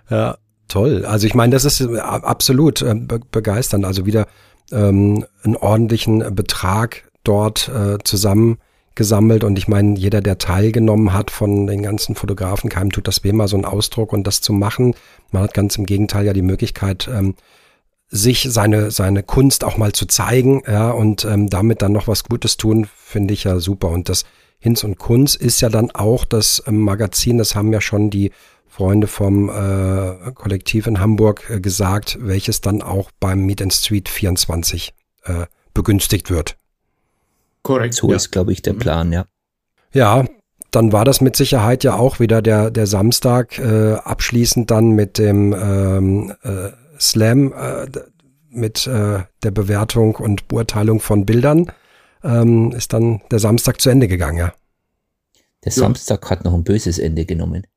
ja, toll. Also ich meine, das ist äh, absolut äh, be begeisternd. Also wieder ähm, einen ordentlichen Betrag dort äh, zusammengesammelt. Und ich meine, jeder, der teilgenommen hat von den ganzen Fotografen, keinem tut das weh, mal so einen Ausdruck und das zu machen. Man hat ganz im Gegenteil ja die Möglichkeit, ähm, sich seine, seine Kunst auch mal zu zeigen, ja, und ähm, damit dann noch was Gutes tun, finde ich ja super. Und das Hinz und Kunz ist ja dann auch das ähm, Magazin, das haben ja schon die Freunde vom äh, Kollektiv in Hamburg äh, gesagt, welches dann auch beim Meet and Street 24 äh, begünstigt wird. Korrekt. So ja. ist, glaube ich, der mhm. Plan, ja. Ja, dann war das mit Sicherheit ja auch wieder der, der Samstag, äh, abschließend dann mit dem ähm, äh, Slam, äh, mit äh, der Bewertung und Beurteilung von Bildern ähm, ist dann der Samstag zu Ende gegangen, ja. Der ja. Samstag hat noch ein böses Ende genommen.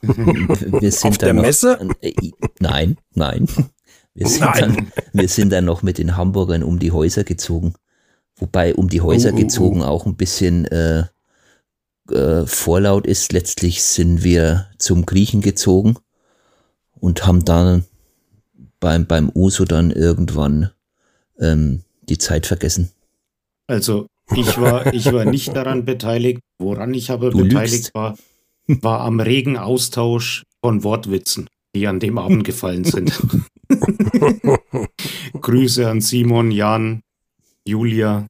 Wir sind Auf der noch, Messe? Äh, nein, nein. Wir sind, nein. Dann, wir sind dann noch mit den Hamburgern um die Häuser gezogen. Wobei um die Häuser uh, uh, gezogen uh. auch ein bisschen äh, äh, vorlaut ist. Letztlich sind wir zum Griechen gezogen und haben dann beim, beim Uso dann irgendwann ähm, die Zeit vergessen. Also ich war, ich war nicht daran beteiligt. Woran ich aber du beteiligt lügst. war, war am regen Austausch von Wortwitzen, die an dem Abend gefallen sind. Grüße an Simon, Jan, Julia.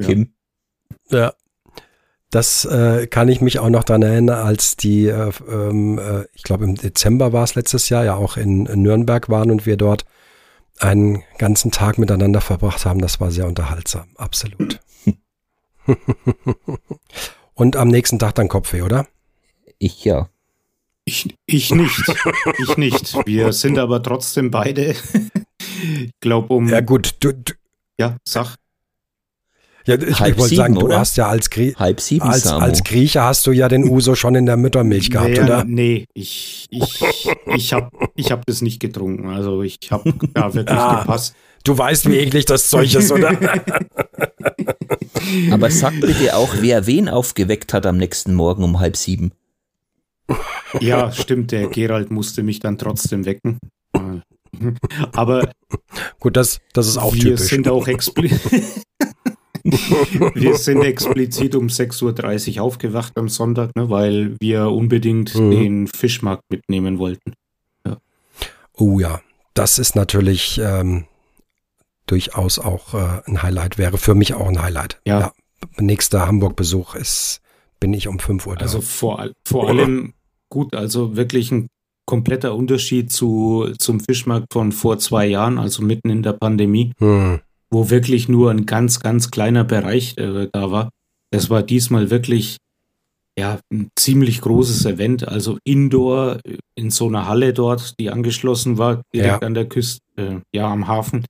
Ja. Kim. Ja. Das äh, kann ich mich auch noch daran erinnern, als die, äh, ähm, äh, ich glaube im Dezember war es letztes Jahr, ja auch in, in Nürnberg waren und wir dort einen ganzen Tag miteinander verbracht haben. Das war sehr unterhaltsam, absolut. und am nächsten Tag dann Kopfweh, oder? Ich ja. Ich, ich nicht. ich nicht. Wir sind aber trotzdem beide, ich glaube, um. Ja, gut, du, du ja, sag. Ja, ich, ich wollte sagen, du hast ja als, Grie Halb sieben, als, als Grieche hast du ja den Uso schon in der Müttermilch gehabt, nee, oder? Nee, ich, ich, ich habe ich hab das nicht getrunken. Also ich habe da wirklich ah, gepasst. Du weißt, wie eklig das Zeug ist, oder? Aber sag bitte auch, wer wen aufgeweckt hat am nächsten Morgen um halb sieben. Ja, stimmt, der Gerald musste mich dann trotzdem wecken. Aber gut, das, das ist auch wir typisch. Sind auch wir sind explizit um 6.30 Uhr aufgewacht am Sonntag, ne, weil wir unbedingt mhm. den Fischmarkt mitnehmen wollten. Ja. Oh ja, das ist natürlich ähm, durchaus auch äh, ein Highlight, wäre für mich auch ein Highlight. Ja. ja nächster Hamburg-Besuch ist, bin ich um 5 Uhr da. Also vor, vor allem gut, also wirklich ein kompletter Unterschied zu, zum Fischmarkt von vor zwei Jahren, also mitten in der Pandemie. Mhm wo wirklich nur ein ganz, ganz kleiner Bereich äh, da war. Das war diesmal wirklich ja, ein ziemlich großes Event, also Indoor äh, in so einer Halle dort, die angeschlossen war, direkt ja. an der Küste, äh, ja, am Hafen,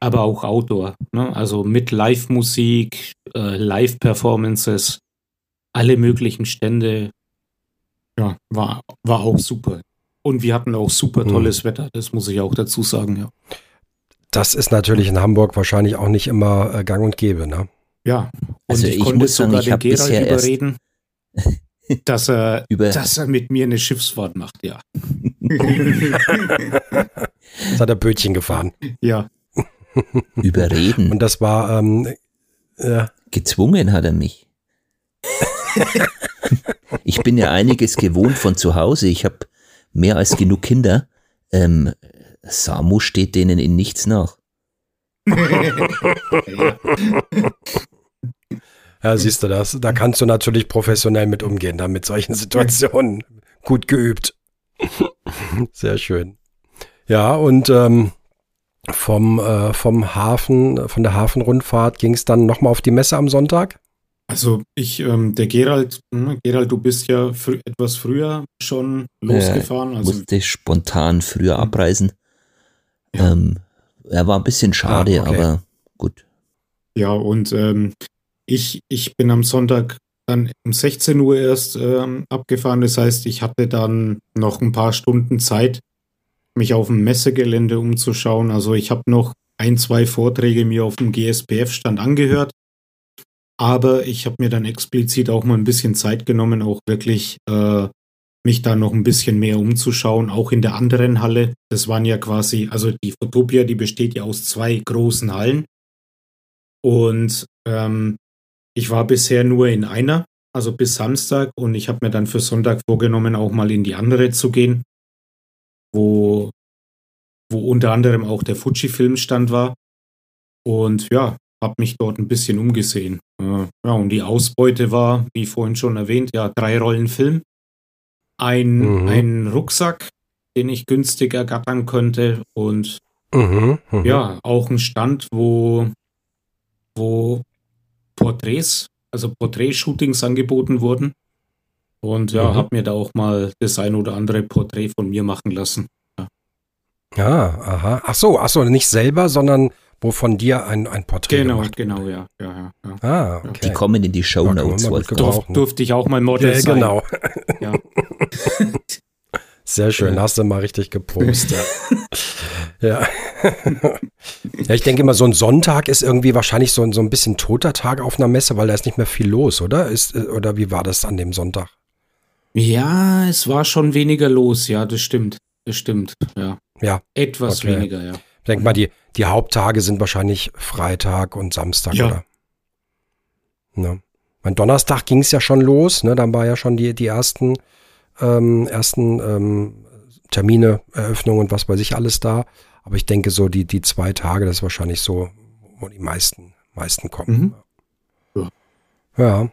aber auch Outdoor, ne? also mit Live-Musik, äh, Live-Performances, alle möglichen Stände, ja, war, war auch super. Und wir hatten auch super hm. tolles mhm. Wetter, das muss ich auch dazu sagen, ja. Das ist natürlich in Hamburg wahrscheinlich auch nicht immer äh, gang und gäbe, ne? Ja. Und also ich, ich konnte muss sagen, sogar ich den Gerald überreden, dass er, über dass er mit mir eine Schiffsfahrt macht, ja. das hat er Bötchen gefahren. Ja. Überreden. Und das war, ähm, ja. Gezwungen hat er mich. ich bin ja einiges gewohnt von zu Hause. Ich habe mehr als genug Kinder. Ähm, Samu steht denen in nichts nach. ja. siehst du das. Da kannst du natürlich professionell mit umgehen, da mit solchen Situationen. Gut geübt. Sehr schön. Ja, und ähm, vom, äh, vom Hafen, von der Hafenrundfahrt ging es dann nochmal auf die Messe am Sonntag? Also ich, ähm, der Gerald, hm, Gerald, du bist ja fr etwas früher schon losgefahren. Äh, also musste spontan früher abreisen. Ja. Ähm, er war ein bisschen schade, ah, okay. aber gut. Ja, und ähm, ich, ich bin am Sonntag dann um 16 Uhr erst ähm, abgefahren. Das heißt, ich hatte dann noch ein paar Stunden Zeit, mich auf dem Messegelände umzuschauen. Also ich habe noch ein, zwei Vorträge mir auf dem GSPF-Stand angehört. Aber ich habe mir dann explizit auch mal ein bisschen Zeit genommen, auch wirklich äh, mich da noch ein bisschen mehr umzuschauen, auch in der anderen Halle. Das waren ja quasi, also die Fotopia, die besteht ja aus zwei großen Hallen. Und ähm, ich war bisher nur in einer, also bis Samstag, und ich habe mir dann für Sonntag vorgenommen, auch mal in die andere zu gehen, wo, wo unter anderem auch der Fuji-Filmstand war. Und ja, habe mich dort ein bisschen umgesehen. Äh, ja, und die Ausbeute war, wie vorhin schon erwähnt, ja, drei Rollen Film ein, mhm. einen Rucksack, den ich günstig ergattern könnte und mhm, mh. ja, auch ein Stand, wo, wo Porträts, also Porträtshootings angeboten wurden. Und ja, mhm. habe mir da auch mal das ein oder andere Porträt von mir machen lassen. Ja, ja aha. Ach so, ach so, nicht selber, sondern wo von dir ein, ein Porträt Genau, genau, ja, ja, ja. Ah, okay. Die kommen in die Show Notes. Ja, Durf, durfte ich auch mal Model ja, sein. Genau. Ja. Sehr schön, hast du mal richtig gepostet. ja. ja, ich denke immer, so ein Sonntag ist irgendwie wahrscheinlich so, so ein bisschen toter Tag auf einer Messe, weil da ist nicht mehr viel los, oder? Ist, oder wie war das an dem Sonntag? Ja, es war schon weniger los, ja, das stimmt. Das stimmt, ja. Ja. Etwas okay. weniger, ja. Ich denke mal, die, die Haupttage sind wahrscheinlich Freitag und Samstag, ja. oder? Ne? Mein Donnerstag ging es ja schon los, ne? Dann war ja schon die, die ersten ähm, ersten ähm, Termine, Eröffnungen und was weiß ich alles da. Aber ich denke so, die, die zwei Tage, das ist wahrscheinlich so, wo die meisten, meisten kommen. Mhm. Ja. ja.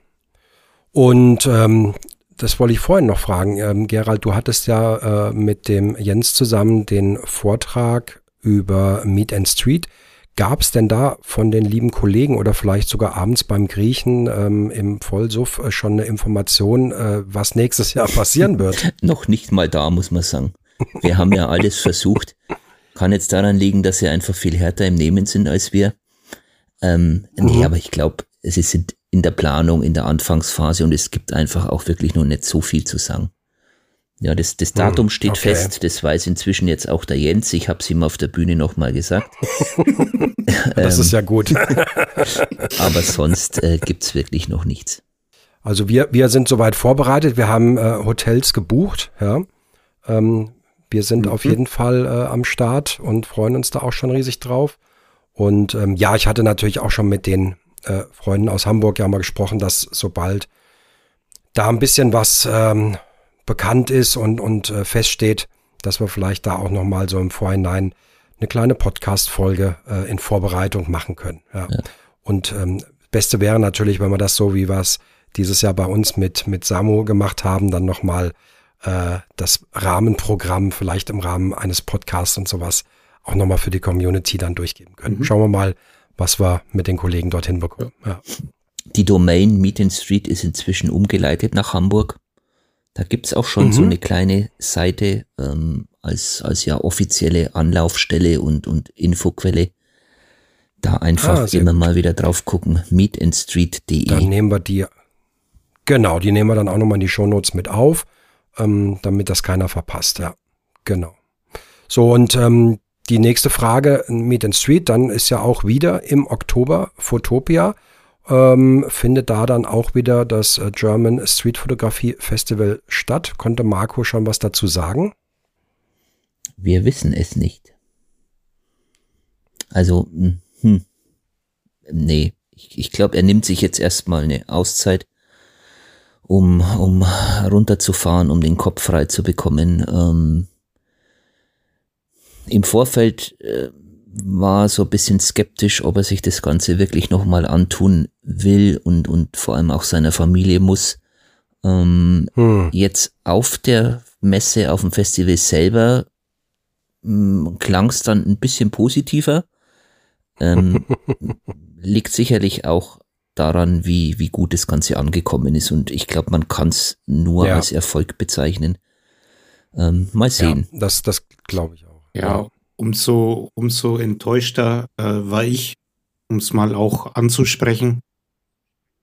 Und ähm, das wollte ich vorhin noch fragen. Ähm, Gerald, du hattest ja äh, mit dem Jens zusammen den Vortrag über Meet and Street. Gab es denn da von den lieben Kollegen oder vielleicht sogar abends beim Griechen ähm, im Vollsuff äh, schon eine Information, äh, was nächstes Jahr passieren wird? noch nicht mal da, muss man sagen. Wir haben ja alles versucht. Kann jetzt daran liegen, dass sie einfach viel härter im Nehmen sind als wir. Ähm, mhm. Nee, aber ich glaube, sie sind in der Planung, in der Anfangsphase und es gibt einfach auch wirklich noch nicht so viel zu sagen. Ja, das, das Datum hm, steht okay. fest, das weiß inzwischen jetzt auch der Jens. Ich habe es ihm auf der Bühne nochmal gesagt. das ähm, ist ja gut. aber sonst äh, gibt wirklich noch nichts. Also wir, wir sind soweit vorbereitet. Wir haben äh, Hotels gebucht. Ja. Ähm, wir sind mhm. auf jeden Fall äh, am Start und freuen uns da auch schon riesig drauf. Und ähm, ja, ich hatte natürlich auch schon mit den äh, Freunden aus Hamburg ja mal gesprochen, dass sobald da ein bisschen was ähm, bekannt ist und, und äh, feststeht, dass wir vielleicht da auch nochmal so im Vorhinein eine kleine Podcast-Folge äh, in Vorbereitung machen können. Ja. ja. Und ähm, Beste wäre natürlich, wenn wir das so, wie wir es dieses Jahr bei uns mit, mit Samu gemacht haben, dann nochmal äh, das Rahmenprogramm vielleicht im Rahmen eines Podcasts und sowas auch nochmal für die Community dann durchgeben können. Mhm. Schauen wir mal, was wir mit den Kollegen dorthin bekommen. Ja. Die Domain Meet in Street ist inzwischen umgeleitet nach Hamburg. Da gibt's auch schon mhm. so eine kleine Seite ähm, als, als ja offizielle Anlaufstelle und, und Infoquelle. Da einfach ah, immer gut. mal wieder drauf gucken. meetandstreet.de. Dann nehmen wir die, genau, die nehmen wir dann auch nochmal in die Shownotes mit auf, ähm, damit das keiner verpasst, ja. Genau. So, und ähm, die nächste Frage, Meet and Street, dann ist ja auch wieder im Oktober Photopia ähm, findet da dann auch wieder das äh, German Street Photography Festival statt. Konnte Marco schon was dazu sagen? Wir wissen es nicht. Also, hm, hm nee, ich, ich glaube, er nimmt sich jetzt erstmal eine Auszeit, um, um runterzufahren, um den Kopf frei zu bekommen. Ähm, Im Vorfeld äh, war so ein bisschen skeptisch, ob er sich das Ganze wirklich nochmal antun will und, und vor allem auch seiner Familie muss. Ähm, hm. Jetzt auf der Messe, auf dem Festival selber hm, klang es dann ein bisschen positiver. Ähm, liegt sicherlich auch daran, wie, wie gut das Ganze angekommen ist. Und ich glaube, man kann es nur ja. als Erfolg bezeichnen. Ähm, mal sehen. Ja, das das glaube ich auch. Ja, umso, umso enttäuschter äh, war ich, um es mal auch anzusprechen,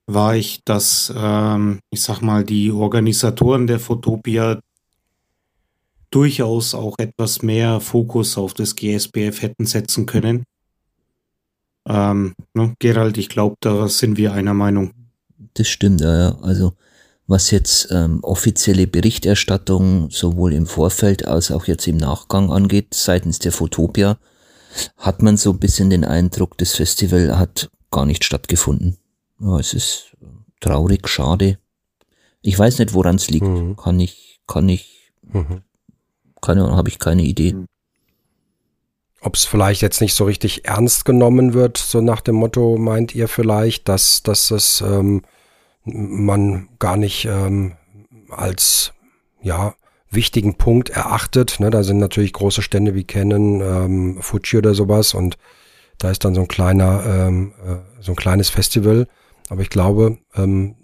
war ich, dass, ähm, ich sag mal, die Organisatoren der Fotopia durchaus auch etwas mehr Fokus auf das GSBF hätten setzen können. Ähm, ne, Gerald, ich glaube, da sind wir einer Meinung. Das stimmt, ja. Also was jetzt ähm, offizielle Berichterstattung sowohl im Vorfeld als auch jetzt im Nachgang angeht, seitens der Fotopia, hat man so ein bisschen den Eindruck, das Festival hat gar nicht stattgefunden. Ja, es ist traurig, schade. Ich weiß nicht, woran es liegt. Mhm. Kann ich, kann ich, mhm. keine habe ich keine Idee. Mhm. Ob es vielleicht jetzt nicht so richtig ernst genommen wird, so nach dem Motto, meint ihr vielleicht, dass, dass es ähm, man gar nicht ähm, als ja wichtigen Punkt erachtet. Ne? Da sind natürlich große Stände wie Canon, ähm, Fuji oder sowas und da ist dann so ein kleiner, ähm, äh, so ein kleines Festival. Aber ich glaube, ähm,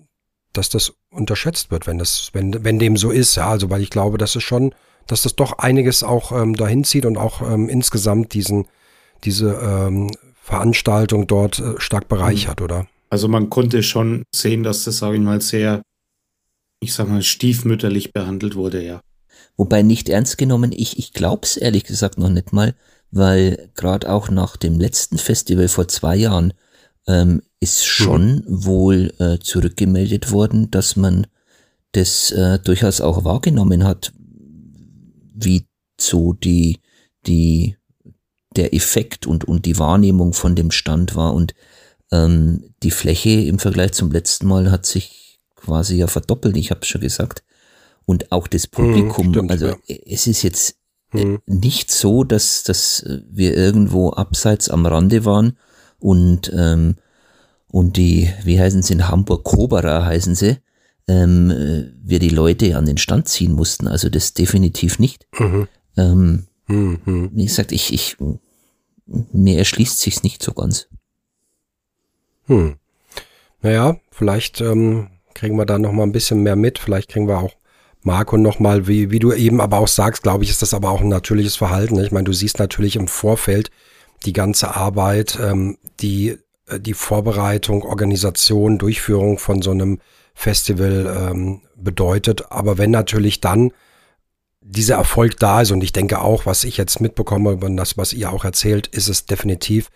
dass das unterschätzt wird, wenn das, wenn, wenn dem so ist. Ja, also weil ich glaube, dass es schon, dass das doch einiges auch ähm, dahin zieht und auch ähm, insgesamt diesen, diese ähm, Veranstaltung dort äh, stark bereichert, mhm. oder? Also man konnte schon sehen, dass das, sage ich mal, sehr, ich sag mal, stiefmütterlich behandelt wurde, ja. Wobei nicht ernst genommen, ich, ich glaub's ehrlich gesagt noch nicht mal, weil gerade auch nach dem letzten Festival vor zwei Jahren ähm, ist schon mhm. wohl äh, zurückgemeldet worden, dass man das äh, durchaus auch wahrgenommen hat, wie so die, die, der Effekt und, und die Wahrnehmung von dem Stand war und ähm, die Fläche im Vergleich zum letzten Mal hat sich quasi ja verdoppelt, ich habe es schon gesagt. und auch das Publikum. Hm, stimmt, also ja. es ist jetzt hm. nicht so, dass, dass wir irgendwo abseits am Rande waren und, ähm, und die, wie heißen sie in Hamburg, Cobra heißen sie, ähm, wir die Leute an den Stand ziehen mussten. Also das definitiv nicht. Mhm. Ähm, mhm. Wie gesagt, ich, ich, mir erschließt sich's nicht so ganz. Hm. Naja, vielleicht ähm, kriegen wir da noch mal ein bisschen mehr mit. Vielleicht kriegen wir auch Marco nochmal, wie, wie du eben aber auch sagst, glaube ich, ist das aber auch ein natürliches Verhalten. Ne? Ich meine, du siehst natürlich im Vorfeld die ganze Arbeit, ähm, die, äh, die Vorbereitung, Organisation, Durchführung von so einem Festival ähm, bedeutet. Aber wenn natürlich dann dieser Erfolg da ist, und ich denke auch, was ich jetzt mitbekomme über das, was ihr auch erzählt, ist es definitiv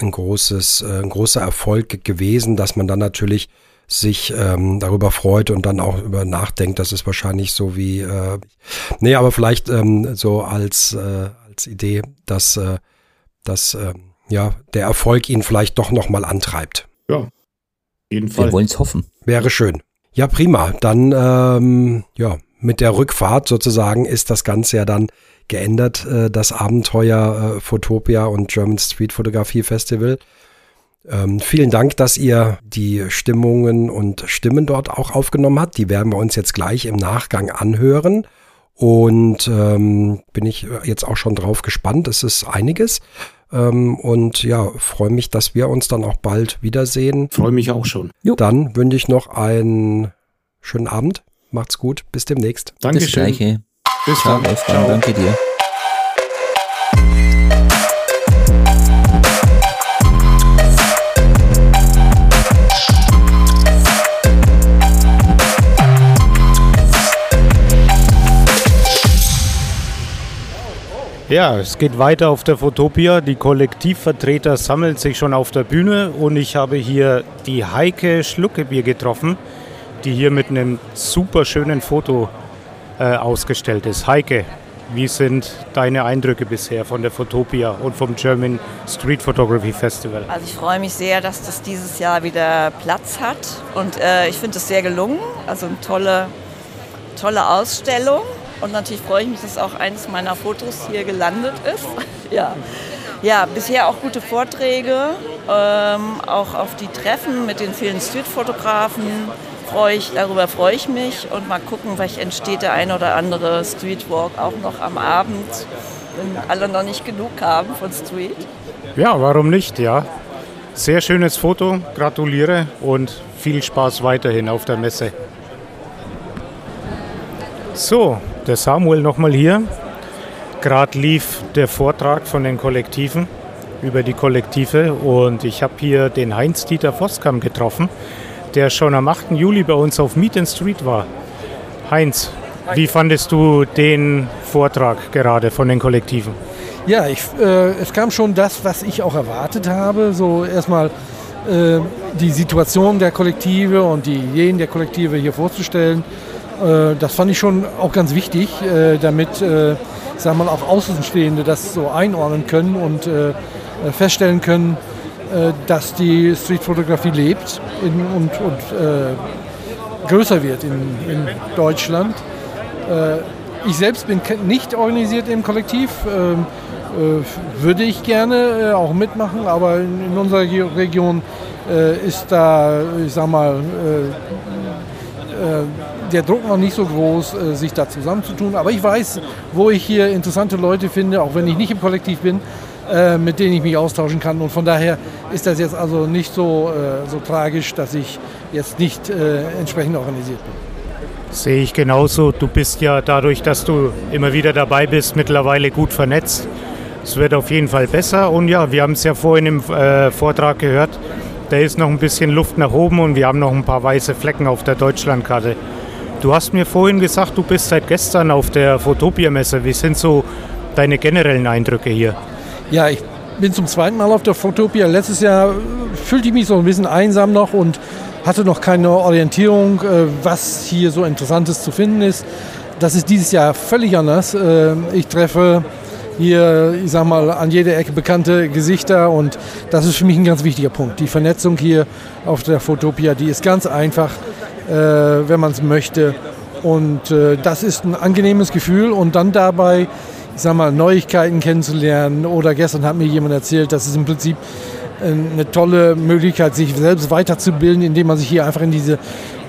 ein großes, äh, ein großer Erfolg gewesen, dass man dann natürlich sich ähm, darüber freut und dann auch über nachdenkt. Das ist wahrscheinlich so wie, äh, nee, aber vielleicht ähm, so als, äh, als Idee, dass, äh, dass äh, ja, der Erfolg ihn vielleicht doch nochmal antreibt. Ja, jeden Fall. Wir wollen es hoffen. Wäre schön. Ja, prima. Dann, ähm, ja, mit der Rückfahrt sozusagen ist das Ganze ja dann geändert, äh, das Abenteuer äh, Photopia und German Street Fotografie Festival. Ähm, vielen Dank, dass ihr die Stimmungen und Stimmen dort auch aufgenommen habt. Die werden wir uns jetzt gleich im Nachgang anhören. Und ähm, bin ich jetzt auch schon drauf gespannt. Es ist einiges. Ähm, und ja, freue mich, dass wir uns dann auch bald wiedersehen. Freue mich auch schon. Jo. Dann wünsche ich noch einen schönen Abend. Macht's gut. Bis demnächst. Dankeschön. Das Gleiche. Bis Ciao, dann. Ciao. Danke dir. Ja, es geht weiter auf der Fotopia. Die Kollektivvertreter sammeln sich schon auf der Bühne und ich habe hier die Heike Schluckebier getroffen, die hier mit einem super schönen Foto äh, ausgestellt ist. Heike, wie sind deine Eindrücke bisher von der Fotopia und vom German Street Photography Festival? Also ich freue mich sehr, dass das dieses Jahr wieder Platz hat und äh, ich finde es sehr gelungen. Also eine tolle, tolle Ausstellung und natürlich freue ich mich, dass auch eines meiner Fotos hier gelandet ist. ja. ja, bisher auch gute Vorträge, ähm, auch auf die Treffen mit den vielen Streetfotografen. Freue ich, darüber freue ich mich und mal gucken, vielleicht entsteht der ein oder andere Streetwalk auch noch am Abend, wenn alle noch nicht genug haben von Street. Ja, warum nicht, ja. Sehr schönes Foto, gratuliere und viel Spaß weiterhin auf der Messe. So, der Samuel nochmal hier. Gerade lief der Vortrag von den Kollektiven über die Kollektive und ich habe hier den Heinz-Dieter Voskamp getroffen, der schon am 8. Juli bei uns auf Meet and Street war. Heinz, wie fandest du den Vortrag gerade von den Kollektiven? Ja, ich, äh, es kam schon das, was ich auch erwartet habe. So erstmal äh, die Situation der Kollektive und die Ideen der Kollektive hier vorzustellen. Äh, das fand ich schon auch ganz wichtig, äh, damit äh, sagen wir, auch Außenstehende das so einordnen können und feststellen können, dass die Streetfotografie lebt in, und, und äh, größer wird in, in Deutschland. Äh, ich selbst bin nicht organisiert im Kollektiv, äh, würde ich gerne auch mitmachen, aber in, in unserer Region ist da, ich sag mal, der Druck noch nicht so groß, äh, sich da zusammenzutun. Aber ich weiß, wo ich hier interessante Leute finde, auch wenn ich nicht im Kollektiv bin, äh, mit denen ich mich austauschen kann. Und von daher ist das jetzt also nicht so, äh, so tragisch, dass ich jetzt nicht entsprechend organisiert bin. Sehe ich genauso. Du bist ja dadurch, dass du immer wieder dabei bist, mittlerweile gut vernetzt. Es wird auf jeden Fall besser. Und ja, wir haben es ja vorhin im äh, Vortrag gehört, da ist noch ein bisschen Luft nach oben und wir haben noch ein paar weiße Flecken auf der Deutschlandkarte. Du hast mir vorhin gesagt, du bist seit gestern auf der Fotopia-Messe. Wie sind so deine generellen Eindrücke hier? Ja, ich bin zum zweiten Mal auf der Fotopia. Letztes Jahr fühlte ich mich so ein bisschen einsam noch und hatte noch keine Orientierung, äh, was hier so Interessantes zu finden ist. Das ist dieses Jahr völlig anders. Äh, ich treffe hier, ich sag mal, an jeder Ecke bekannte Gesichter und das ist für mich ein ganz wichtiger Punkt. Die Vernetzung hier auf der Fotopia, die ist ganz einfach äh, wenn man es möchte. Und das ist ein angenehmes Gefühl und dann dabei, ich sag mal, Neuigkeiten kennenzulernen. Oder gestern hat mir jemand erzählt, dass es im Prinzip äh, eine tolle Möglichkeit, sich selbst weiterzubilden, indem man sich hier einfach in diese,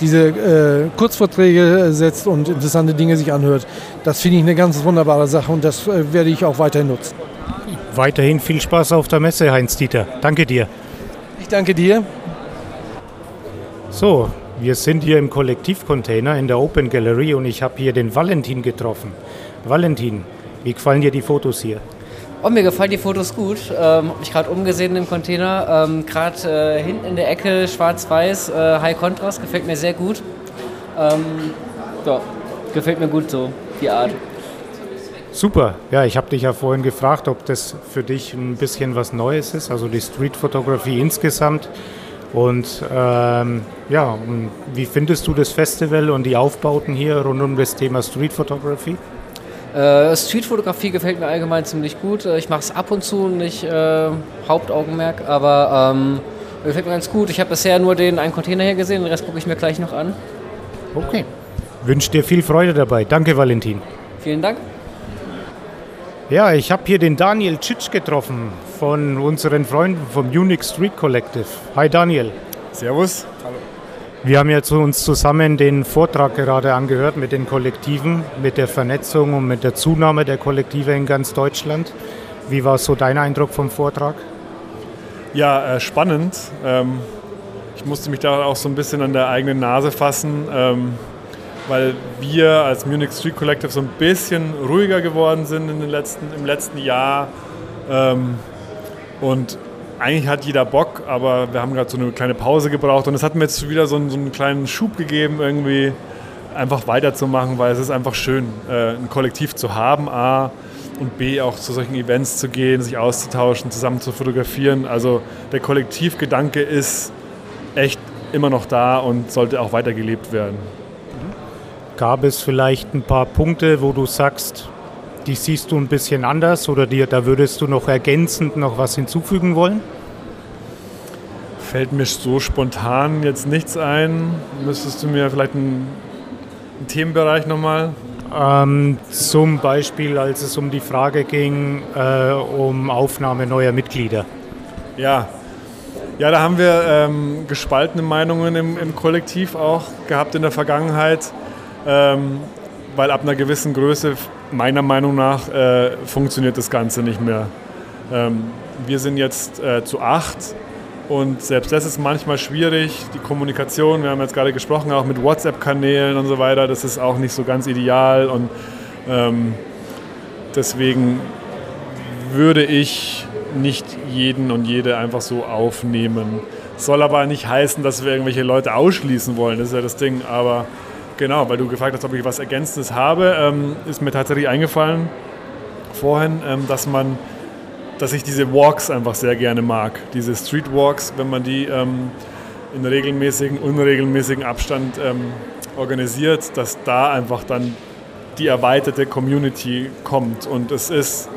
diese äh, Kurzvorträge setzt und interessante Dinge sich anhört. Das finde ich eine ganz wunderbare Sache und das äh, werde ich auch weiterhin nutzen. Weiterhin viel Spaß auf der Messe, Heinz-Dieter. Danke dir. Ich danke dir. So, wir sind hier im Kollektivcontainer in der Open Gallery und ich habe hier den Valentin getroffen. Valentin, wie gefallen dir die Fotos hier? Oh, mir gefallen die Fotos gut. Ähm, habe mich gerade umgesehen im Container. Ähm, gerade äh, hinten in der Ecke schwarz-weiß, äh, High Contrast, gefällt mir sehr gut. Ähm, ja, gefällt mir gut so, die Art. Super. Ja, ich habe dich ja vorhin gefragt, ob das für dich ein bisschen was Neues ist, also die Streetfotografie insgesamt. Und ähm, ja, wie findest du das Festival und die Aufbauten hier rund um das Thema Street Photography? Äh, Streetfotografie gefällt mir allgemein ziemlich gut. Äh, ich mache es ab und zu, nicht äh, Hauptaugenmerk, aber ähm, gefällt mir ganz gut. Ich habe bisher nur den einen Container hier gesehen, den Rest gucke ich mir gleich noch an. Okay. Wünsche dir viel Freude dabei. Danke, Valentin. Vielen Dank. Ja, ich habe hier den Daniel Tschitsch getroffen von unseren Freunden vom Unique Street Collective. Hi Daniel. Servus. Hallo. Wir haben jetzt uns zusammen den Vortrag gerade angehört mit den Kollektiven, mit der Vernetzung und mit der Zunahme der Kollektive in ganz Deutschland. Wie war so dein Eindruck vom Vortrag? Ja, äh, spannend. Ähm, ich musste mich da auch so ein bisschen an der eigenen Nase fassen. Ähm, weil wir als Munich Street Collective so ein bisschen ruhiger geworden sind in den letzten, im letzten Jahr. Ähm, und eigentlich hat jeder Bock, aber wir haben gerade so eine kleine Pause gebraucht und es hat mir jetzt wieder so einen, so einen, kleinen Schub gegeben, irgendwie einfach weiterzumachen, weil es ist einfach schön, äh, ein Kollektiv zu haben, A, und B, auch zu solchen Events zu gehen, sich auszutauschen, zusammen zu fotografieren. Also der Kollektivgedanke ist echt immer noch da und sollte auch weitergelebt werden. Gab es vielleicht ein paar Punkte, wo du sagst, die siehst du ein bisschen anders oder dir, da würdest du noch ergänzend noch was hinzufügen wollen? Fällt mir so spontan jetzt nichts ein. Müsstest du mir vielleicht einen, einen Themenbereich nochmal? Ähm, zum Beispiel, als es um die Frage ging, äh, um Aufnahme neuer Mitglieder. Ja, ja, da haben wir ähm, gespaltene Meinungen im, im Kollektiv auch gehabt in der Vergangenheit ähm, weil ab einer gewissen Größe, meiner Meinung nach, äh, funktioniert das Ganze nicht mehr. Ähm, wir sind jetzt äh, zu acht und selbst das ist manchmal schwierig. Die Kommunikation, wir haben jetzt gerade gesprochen, auch mit WhatsApp-Kanälen und so weiter, das ist auch nicht so ganz ideal und ähm, deswegen würde ich nicht jeden und jede einfach so aufnehmen. Soll aber nicht heißen, dass wir irgendwelche Leute ausschließen wollen, das ist ja das Ding, aber Genau, weil du gefragt hast, ob ich was Ergänzendes habe, ähm, ist mir tatsächlich eingefallen vorhin, ähm, dass man, dass ich diese Walks einfach sehr gerne mag. Diese Street Walks, wenn man die ähm, in regelmäßigen, unregelmäßigen Abstand ähm, organisiert, dass da einfach dann die erweiterte Community kommt. Und es ist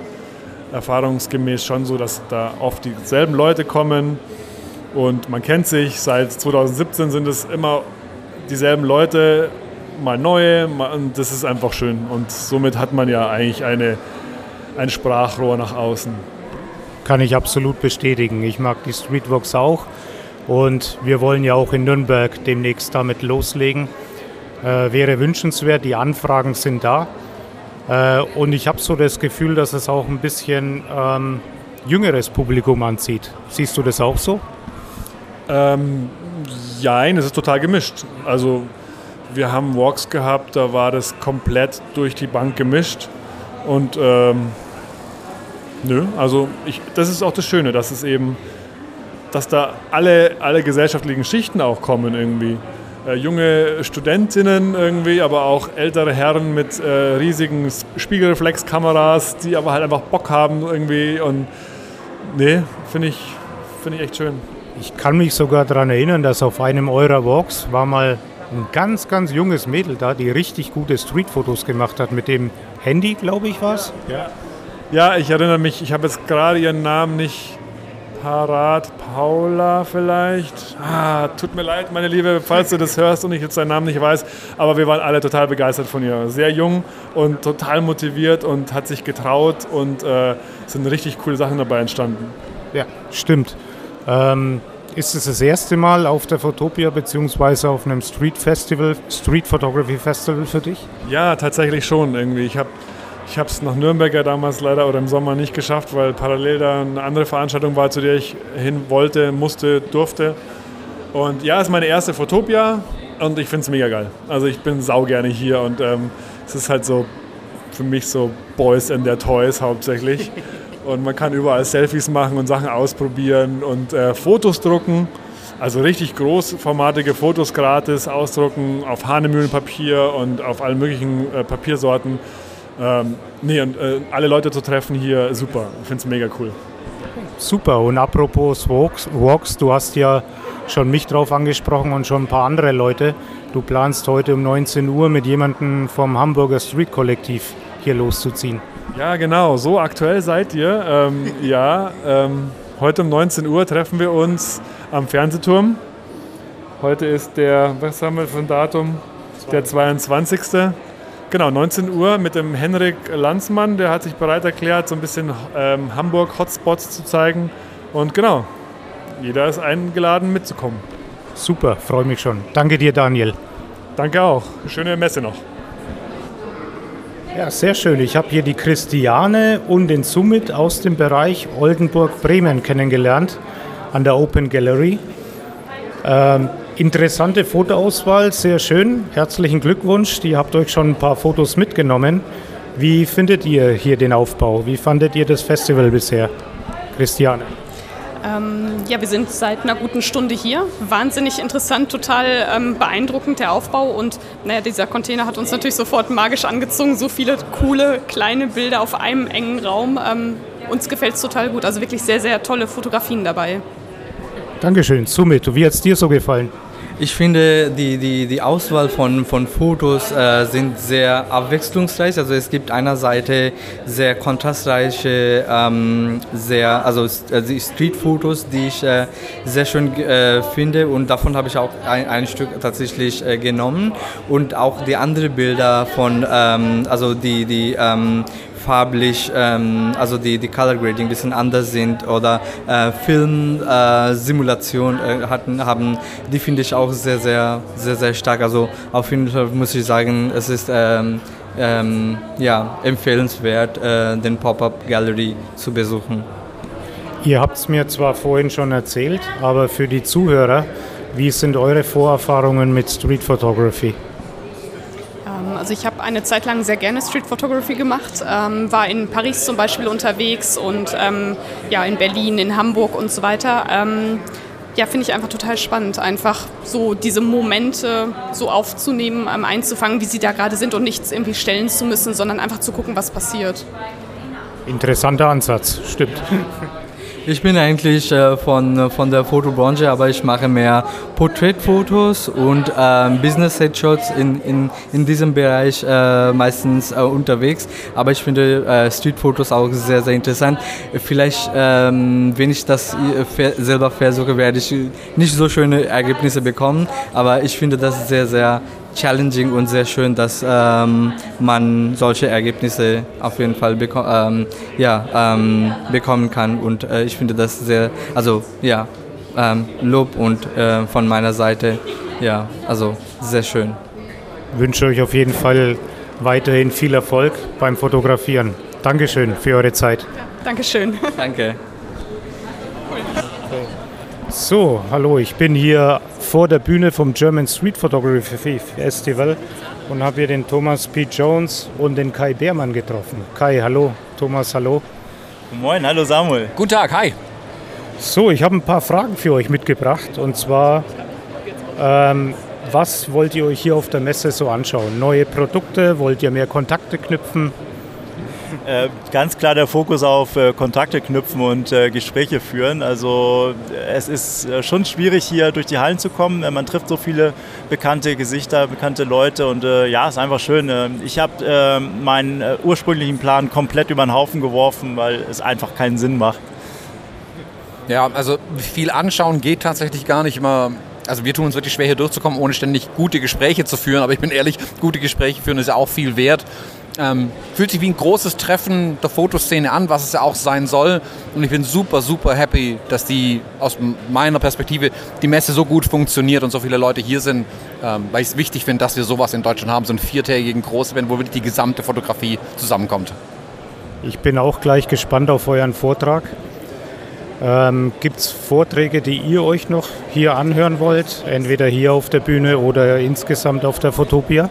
erfahrungsgemäß schon so, dass da oft dieselben Leute kommen und man kennt sich. Seit 2017 sind es immer dieselben Leute mal neue und das ist einfach schön. Und somit hat man ja eigentlich eine, ein Sprachrohr nach außen. Kann ich absolut bestätigen. Ich mag die Streetwalks auch und wir wollen ja auch in Nürnberg demnächst damit loslegen. Äh, wäre wünschenswert, die Anfragen sind da. Äh, und ich habe so das Gefühl, dass es auch ein bisschen ähm, jüngeres Publikum anzieht. Siehst du das auch so? Ähm, Nein, es ist total gemischt. Also wir haben Walks gehabt, da war das komplett durch die Bank gemischt. Und ähm, nö, also ich, das ist auch das Schöne, dass es eben, dass da alle, alle gesellschaftlichen Schichten auch kommen irgendwie. Äh, junge Studentinnen irgendwie, aber auch ältere Herren mit äh, riesigen Spiegelreflexkameras, die aber halt einfach Bock haben irgendwie. Und nee, finde ich, find ich echt schön. Ich kann mich sogar daran erinnern, dass auf einem eurer Walks war mal ein ganz, ganz junges Mädel da, die richtig gute Streetfotos gemacht hat mit dem Handy, glaube ich, war es. Ja. ja, ich erinnere mich, ich habe jetzt gerade ihren Namen nicht parat. Paula vielleicht. Ah, tut mir leid, meine Liebe, falls du das hörst und ich jetzt deinen Namen nicht weiß. Aber wir waren alle total begeistert von ihr. Sehr jung und total motiviert und hat sich getraut und äh, sind richtig coole Sachen dabei entstanden. Ja, stimmt. Ähm, ist es das erste Mal auf der Photopia bzw. auf einem Street Festival, Street Photography Festival für dich? Ja, tatsächlich schon irgendwie. Ich habe ich es nach Nürnberg ja damals leider oder im Sommer nicht geschafft, weil parallel da eine andere Veranstaltung war, zu der ich hin wollte, musste, durfte. Und ja, es ist meine erste Photopia und ich finde es mega geil. Also ich bin sau gerne hier und ähm, es ist halt so für mich so Boys and their Toys hauptsächlich. Und man kann überall Selfies machen und Sachen ausprobieren und äh, Fotos drucken. Also richtig großformatige Fotos gratis ausdrucken auf Hahnemühlenpapier und auf allen möglichen äh, Papiersorten. Ähm, nee, und äh, alle Leute zu treffen hier, super. Ich finde es mega cool. Super. Und apropos Walks, Walks, du hast ja schon mich drauf angesprochen und schon ein paar andere Leute. Du planst heute um 19 Uhr mit jemandem vom Hamburger Street Kollektiv hier loszuziehen. Ja, genau, so aktuell seid ihr. Ähm, ja, ähm, heute um 19 Uhr treffen wir uns am Fernsehturm. Heute ist der, was haben wir für ein Datum? Der 22. Genau, 19 Uhr mit dem Henrik Lanzmann, der hat sich bereit erklärt, so ein bisschen ähm, Hamburg-Hotspots zu zeigen. Und genau, jeder ist eingeladen mitzukommen. Super, freue mich schon. Danke dir, Daniel. Danke auch. Schöne Messe noch. Ja, sehr schön. Ich habe hier die Christiane und den Summit aus dem Bereich Oldenburg-Bremen kennengelernt an der Open Gallery. Ähm, interessante Fotoauswahl, sehr schön. Herzlichen Glückwunsch. Die habt euch schon ein paar Fotos mitgenommen. Wie findet ihr hier den Aufbau? Wie fandet ihr das Festival bisher? Christiane. Ähm, ja, wir sind seit einer guten Stunde hier. Wahnsinnig interessant, total ähm, beeindruckend der Aufbau und naja, dieser Container hat uns natürlich sofort magisch angezogen. So viele coole kleine Bilder auf einem engen Raum. Ähm, uns gefällt es total gut. Also wirklich sehr, sehr tolle Fotografien dabei. Dankeschön. Sumit, wie hat es dir so gefallen? Ich finde, die, die, die Auswahl von, von Fotos äh, sind sehr abwechslungsreich. Also es gibt einerseits sehr kontrastreiche, ähm, sehr, also, also Street-Fotos, die ich äh, sehr schön äh, finde und davon habe ich auch ein, ein Stück tatsächlich äh, genommen. Und auch die anderen Bilder von, ähm, also die, die ähm, farblich, ähm, also die, die Color Grading ein bisschen anders sind oder äh, Filmsimulation äh, hatten, haben, die finde ich auch sehr, sehr, sehr, sehr stark. Also auf jeden Fall muss ich sagen, es ist ähm, ähm, ja, empfehlenswert, äh, den Pop-Up Gallery zu besuchen. Ihr habt es mir zwar vorhin schon erzählt, aber für die Zuhörer, wie sind eure Vorerfahrungen mit Street Photography? Also ich habe eine Zeit lang sehr gerne Street Photography gemacht, ähm, war in Paris zum Beispiel unterwegs und ähm, ja in Berlin, in Hamburg und so weiter. Ähm, ja, finde ich einfach total spannend, einfach so diese Momente so aufzunehmen, ähm, einzufangen, wie sie da gerade sind und nichts irgendwie stellen zu müssen, sondern einfach zu gucken, was passiert. Interessanter Ansatz, stimmt. Ich bin eigentlich äh, von, von der Fotobranche, aber ich mache mehr Porträtfotos und äh, Business-Headshots in, in, in diesem Bereich äh, meistens äh, unterwegs. Aber ich finde äh, Streetfotos auch sehr, sehr interessant. Vielleicht, ähm, wenn ich das äh, selber versuche, werde ich nicht so schöne Ergebnisse bekommen. Aber ich finde das sehr, sehr challenging und sehr schön, dass ähm, man solche Ergebnisse auf jeden Fall beko ähm, ja, ähm, bekommen kann. Und äh, ich finde das sehr, also ja, ähm, Lob und äh, von meiner Seite, ja, also sehr schön. Ich wünsche euch auf jeden Fall weiterhin viel Erfolg beim Fotografieren. Dankeschön für eure Zeit. Dankeschön. Danke. So, hallo, ich bin hier vor der Bühne vom German Street Photography Festival und habe hier den Thomas P. Jones und den Kai Beermann getroffen. Kai, hallo. Thomas, hallo. Moin, hallo Samuel. Guten Tag, hi. So, ich habe ein paar Fragen für euch mitgebracht und zwar, ähm, was wollt ihr euch hier auf der Messe so anschauen? Neue Produkte? Wollt ihr mehr Kontakte knüpfen? Äh, ganz klar der Fokus auf äh, Kontakte knüpfen und äh, Gespräche führen. Also es ist äh, schon schwierig hier durch die Hallen zu kommen. Äh, man trifft so viele bekannte Gesichter, bekannte Leute und äh, ja, ist einfach schön. ich habe meinen ursprünglichen Plan komplett über den Haufen geworfen, weil es einfach keinen Sinn macht. Ja, also viel anschauen geht tatsächlich gar nicht immer. Also wir tun uns wirklich schwer hier durchzukommen, ohne ständig gute Gespräche zu führen. Aber ich bin ehrlich, gute Gespräche führen ist ja auch viel wert. Ähm, fühlt sich wie ein großes Treffen der Fotoszene an, was es ja auch sein soll. Und ich bin super, super happy, dass die aus meiner Perspektive die Messe so gut funktioniert und so viele Leute hier sind, ähm, weil ich es wichtig finde, dass wir sowas in Deutschland haben, so einen viertägigen Großevent, wo wirklich die gesamte Fotografie zusammenkommt. Ich bin auch gleich gespannt auf euren Vortrag. Ähm, Gibt es Vorträge, die ihr euch noch hier anhören wollt? Entweder hier auf der Bühne oder insgesamt auf der Fotopia?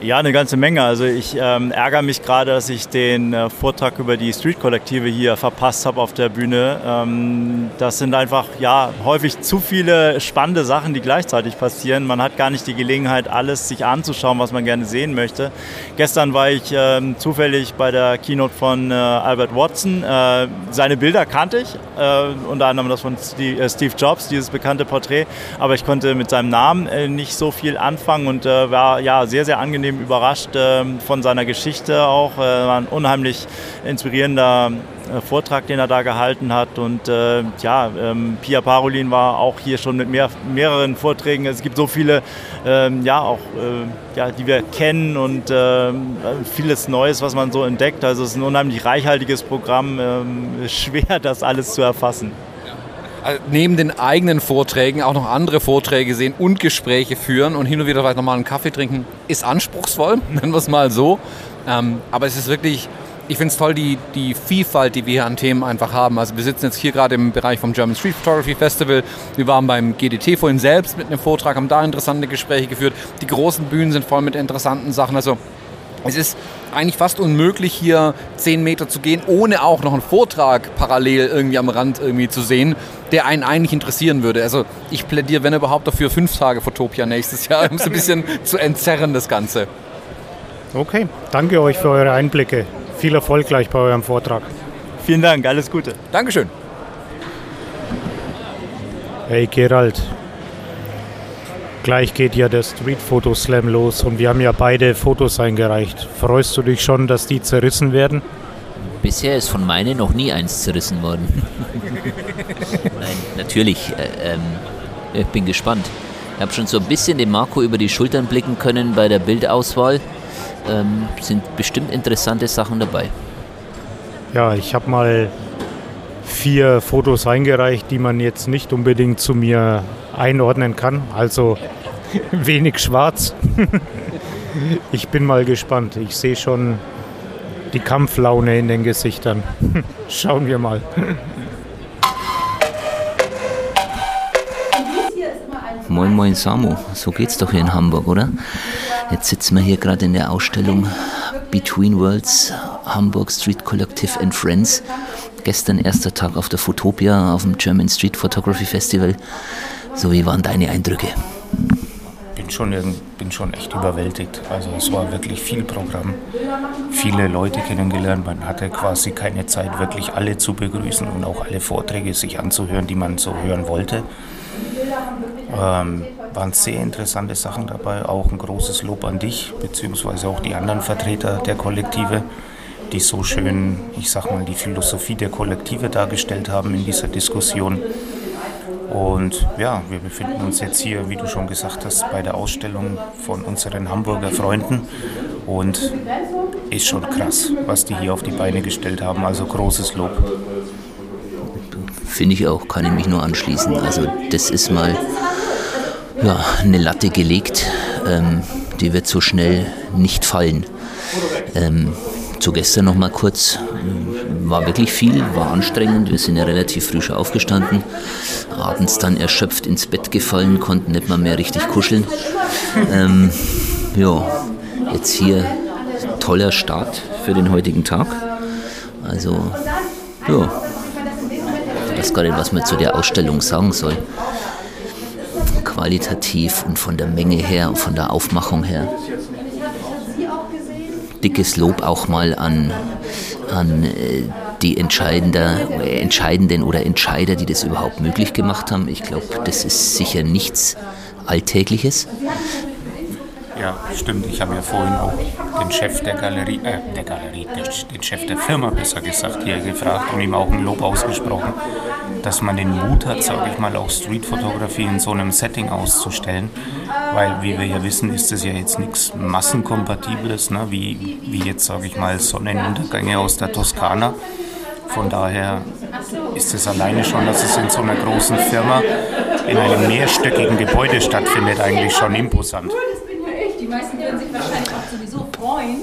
Ja, eine ganze Menge. Also ich ähm, ärgere mich gerade, dass ich den äh, Vortrag über die Street-Kollektive hier verpasst habe auf der Bühne. Ähm, das sind einfach ja häufig zu viele spannende Sachen, die gleichzeitig passieren. Man hat gar nicht die Gelegenheit, alles sich anzuschauen, was man gerne sehen möchte. Gestern war ich ähm, zufällig bei der Keynote von äh, Albert Watson. Äh, seine Bilder kannte ich, äh, unter anderem das von Steve, äh, Steve, Jobs, dieses bekannte Porträt. Aber ich konnte mit seinem Namen äh, nicht so viel anfangen und war ja sehr, sehr angenehm angenehm überrascht äh, von seiner Geschichte auch. Äh, war ein unheimlich inspirierender äh, Vortrag, den er da gehalten hat. Und äh, ja, ähm, Pia Parolin war auch hier schon mit mehr, mehreren Vorträgen. Es gibt so viele, ähm, ja, auch, äh, ja, die wir kennen und ähm, vieles Neues, was man so entdeckt. Also es ist ein unheimlich reichhaltiges Programm. Ähm, schwer, das alles zu erfassen. Also neben den eigenen Vorträgen auch noch andere Vorträge sehen und Gespräche führen und hin und wieder vielleicht nochmal einen Kaffee trinken, ist anspruchsvoll, nennen wir es mal so. Ähm, aber es ist wirklich, ich finde es toll, die, die Vielfalt, die wir hier an Themen einfach haben. Also wir sitzen jetzt hier gerade im Bereich vom German Street Photography Festival. Wir waren beim GDT vorhin selbst mit einem Vortrag, haben da interessante Gespräche geführt. Die großen Bühnen sind voll mit interessanten Sachen. Also es ist eigentlich fast unmöglich, hier zehn Meter zu gehen, ohne auch noch einen Vortrag parallel irgendwie am Rand irgendwie zu sehen, der einen eigentlich interessieren würde. Also ich plädiere, wenn überhaupt, dafür fünf Tage Fotopia nächstes Jahr, um es ein bisschen zu entzerren, das Ganze. Okay, danke euch für eure Einblicke. Viel Erfolg gleich bei eurem Vortrag. Vielen Dank, alles Gute. Dankeschön. Hey Gerald, Gleich geht ja der Street Photo Slam los und wir haben ja beide Fotos eingereicht. Freust du dich schon, dass die zerrissen werden? Bisher ist von meinen noch nie eins zerrissen worden. Nein, natürlich. Äh, ähm, ich bin gespannt. Ich habe schon so ein bisschen dem Marco über die Schultern blicken können bei der Bildauswahl. Ähm, sind bestimmt interessante Sachen dabei. Ja, ich habe mal vier Fotos eingereicht, die man jetzt nicht unbedingt zu mir einordnen kann. Also wenig schwarz. ich bin mal gespannt. Ich sehe schon die Kampflaune in den Gesichtern. Schauen wir mal. Moin Moin Samu, so geht's doch hier in Hamburg, oder? Jetzt sitzen wir hier gerade in der Ausstellung Between Worlds Hamburg Street Collective and Friends. Gestern erster Tag auf der Fotopia auf dem German Street Photography Festival. So, wie waren deine Eindrücke? Bin schon, bin schon echt überwältigt. Also es war wirklich viel Programm, viele Leute kennengelernt. Man hatte quasi keine Zeit, wirklich alle zu begrüßen und auch alle Vorträge sich anzuhören, die man so hören wollte. Ähm, waren sehr interessante Sachen dabei. Auch ein großes Lob an dich, beziehungsweise auch die anderen Vertreter der Kollektive die so schön, ich sag mal, die Philosophie der Kollektive dargestellt haben in dieser Diskussion. Und ja, wir befinden uns jetzt hier, wie du schon gesagt hast, bei der Ausstellung von unseren Hamburger Freunden. Und ist schon krass, was die hier auf die Beine gestellt haben. Also großes Lob. Finde ich auch, kann ich mich nur anschließen. Also das ist mal ja, eine Latte gelegt. Ähm, die wird so schnell nicht fallen. Ähm, zu gestern noch mal kurz. War wirklich viel, war anstrengend. Wir sind ja relativ früh schon aufgestanden. Abends dann erschöpft ins Bett gefallen, konnten nicht mal mehr richtig kuscheln. Ähm, ja, jetzt hier toller Start für den heutigen Tag. Also, ja, ich weiß gar nicht, was man zu der Ausstellung sagen soll. Qualitativ und von der Menge her von der Aufmachung her dickes Lob auch mal an, an äh, die Entscheidender, Entscheidenden oder Entscheider, die das überhaupt möglich gemacht haben. Ich glaube, das ist sicher nichts Alltägliches. Ja, stimmt. Ich habe ja vorhin auch den Chef der Galerie, äh, der Galerie, den Chef der Firma besser gesagt, hier gefragt und ihm auch ein Lob ausgesprochen, dass man den Mut hat, sage ich mal, auch Streetfotografie in so einem Setting auszustellen. Weil, wie wir ja wissen, ist das ja jetzt nichts Massenkompatibles, ne? wie, wie jetzt, sage ich mal, Sonnenuntergänge aus der Toskana. Von daher ist es alleine schon, dass es in so einer großen Firma in einem mehrstöckigen Gebäude stattfindet, eigentlich schon imposant. Die meisten würden sich wahrscheinlich auch sowieso freuen.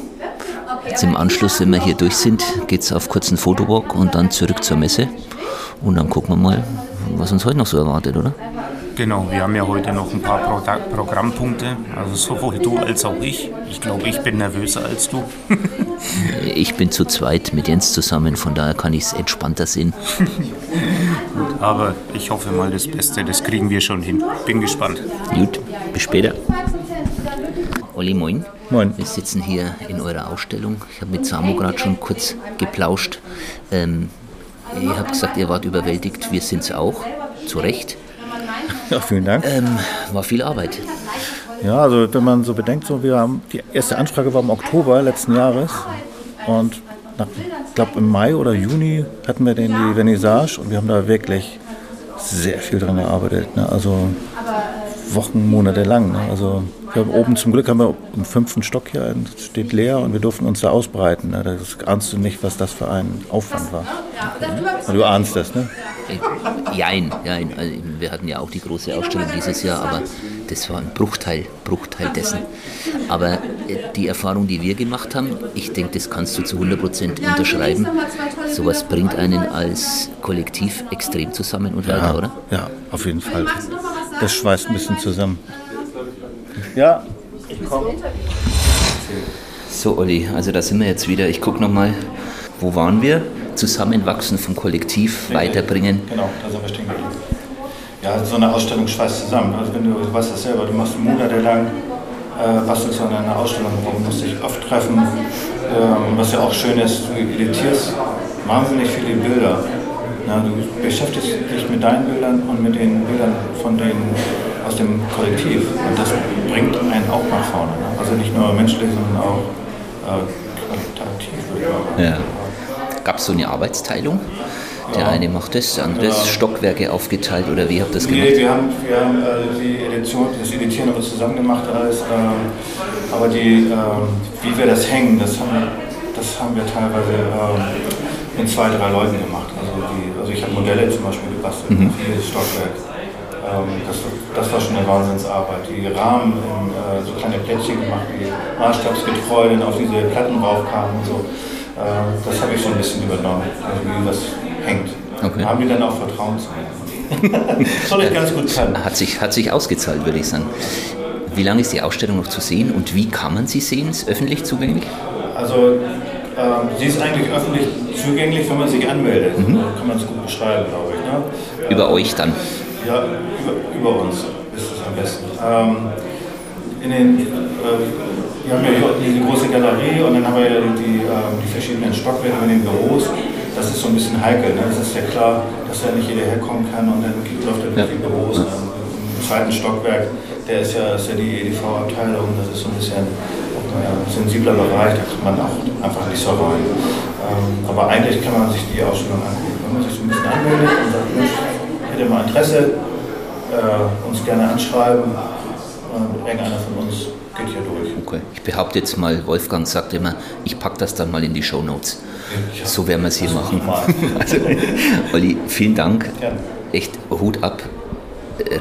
Jetzt im Anschluss, wenn wir hier durch sind, geht es auf kurzen Fotowalk und dann zurück zur Messe. Und dann gucken wir mal, was uns heute noch so erwartet, oder? Genau, wir haben ja heute noch ein paar Pro Programmpunkte. Also sowohl du als auch ich. Ich glaube, ich bin nervöser als du. ich bin zu zweit mit Jens zusammen, von daher kann ich es entspannter sehen. Aber ich hoffe mal das Beste, das kriegen wir schon hin. Bin gespannt. Gut, bis später. Olli, moin. Moin. Wir sitzen hier in eurer Ausstellung. Ich habe mit Samu gerade schon kurz geplauscht. Ähm, ihr habt gesagt, ihr wart überwältigt. Wir sind es auch. Zu Recht. Ja, vielen Dank. Ähm, war viel Arbeit. Ja, also wenn man so bedenkt, so wir haben die erste Anfrage war im Oktober letzten Jahres und ich glaube im Mai oder Juni hatten wir den die Vernissage und wir haben da wirklich sehr viel dran gearbeitet. Ne? Also Wochen, Monate lang. Ne? Also wir haben oben zum Glück haben wir im fünften Stock hier, steht leer und wir durften uns da ausbreiten. Ne? Das ahnst du nicht, was das für ein Aufwand war. Du ahnst das, ne? Jein, jein. Also wir hatten ja auch die große Ausstellung dieses Jahr, aber das war ein Bruchteil, Bruchteil dessen. Aber äh, die Erfahrung, die wir gemacht haben, ich denke, das kannst du zu 100 Prozent unterschreiben. Sowas bringt einen als Kollektiv extrem zusammen und weiter, ja, oder? Ja, auf jeden Fall. Das schweißt ein bisschen zusammen. Ja, ich komme. So, Olli, also da sind wir jetzt wieder. Ich gucke nochmal, wo waren wir? Zusammenwachsen vom Kollektiv, weiterbringen. Genau, da sind wir stehen geblieben. Ja, so eine Ausstellung schweißt zusammen. Also wenn du, du weißt das selber, du machst monatelang äh, bastelst an einer Ausstellung, wo du musst dich oft treffen. Ähm, was ja auch schön ist, du editierst wahnsinnig viele Bilder. Na, du beschäftigst dich mit deinen Bildern und mit den Bildern von denen aus dem Kollektiv. Und das bringt einen auch nach vorne. Ne? Also nicht nur menschlich, sondern auch äh, qualitativ. Ja. Gab es so eine Arbeitsteilung? Der ja. eine macht das, der andere ja. Stockwerke aufgeteilt oder wie habt ihr das gemacht? Nee, wir haben, wir haben äh, die Edition, das Editieren aber zusammen gemacht alles. Äh, aber die, äh, wie wir das hängen, das haben wir, das haben wir teilweise ähm, mit zwei, drei Leuten gemacht. Also, die, also ich habe Modelle zum Beispiel gebastelt, mhm. jedes Stockwerk. Ähm, das, das, war schon eine Wahnsinnsarbeit. Die Rahmen in äh, so kleine Plättchen gemacht, die maßstabsgetreu dann auf diese Platten raufkamen und so. Äh, das habe ich schon ein bisschen übernommen, also wie das hängt. Okay. Haben wir dann auch Vertrauen zu mir. Soll ich ganz gut können. Hat sich, hat sich ausgezahlt, würde ich sagen. Wie lange ist die Ausstellung noch zu sehen und wie kann man sie sehen? Ist öffentlich zugänglich? Also ähm, sie ist eigentlich öffentlich zugänglich, wenn man sich anmeldet. Mhm. Kann man es gut beschreiben, glaube ich. Ne? Über euch dann? Ja, über, über uns ist es am besten. Ähm, in den, äh, wir haben ja hier diese große Galerie und dann haben wir ja die, äh, die verschiedenen Stockwerke in den Büros das ist so ein bisschen heikel. Ne? Es ist ja klar, dass da nicht jeder herkommen kann und dann läuft er durch die Büros. Ja. Im zweiten Stockwerk, der ist ja, ist ja die EDV-Abteilung, das ist so ein bisschen naja, ein sensibler Bereich, da kommt man auch einfach nicht so rein. Ähm, aber eigentlich kann man sich die Ausstellung angucken. Wenn man sich so ein bisschen anmeldet und sagt, hätte mal Interesse, äh, uns gerne anschreiben, äh, irgendeiner von uns geht hier durch. Okay. Ich behaupte jetzt mal, Wolfgang sagt immer, ich packe das dann mal in die Show Notes. So werden wir es hier machen. Also, Olli, vielen Dank. Echt Hut ab.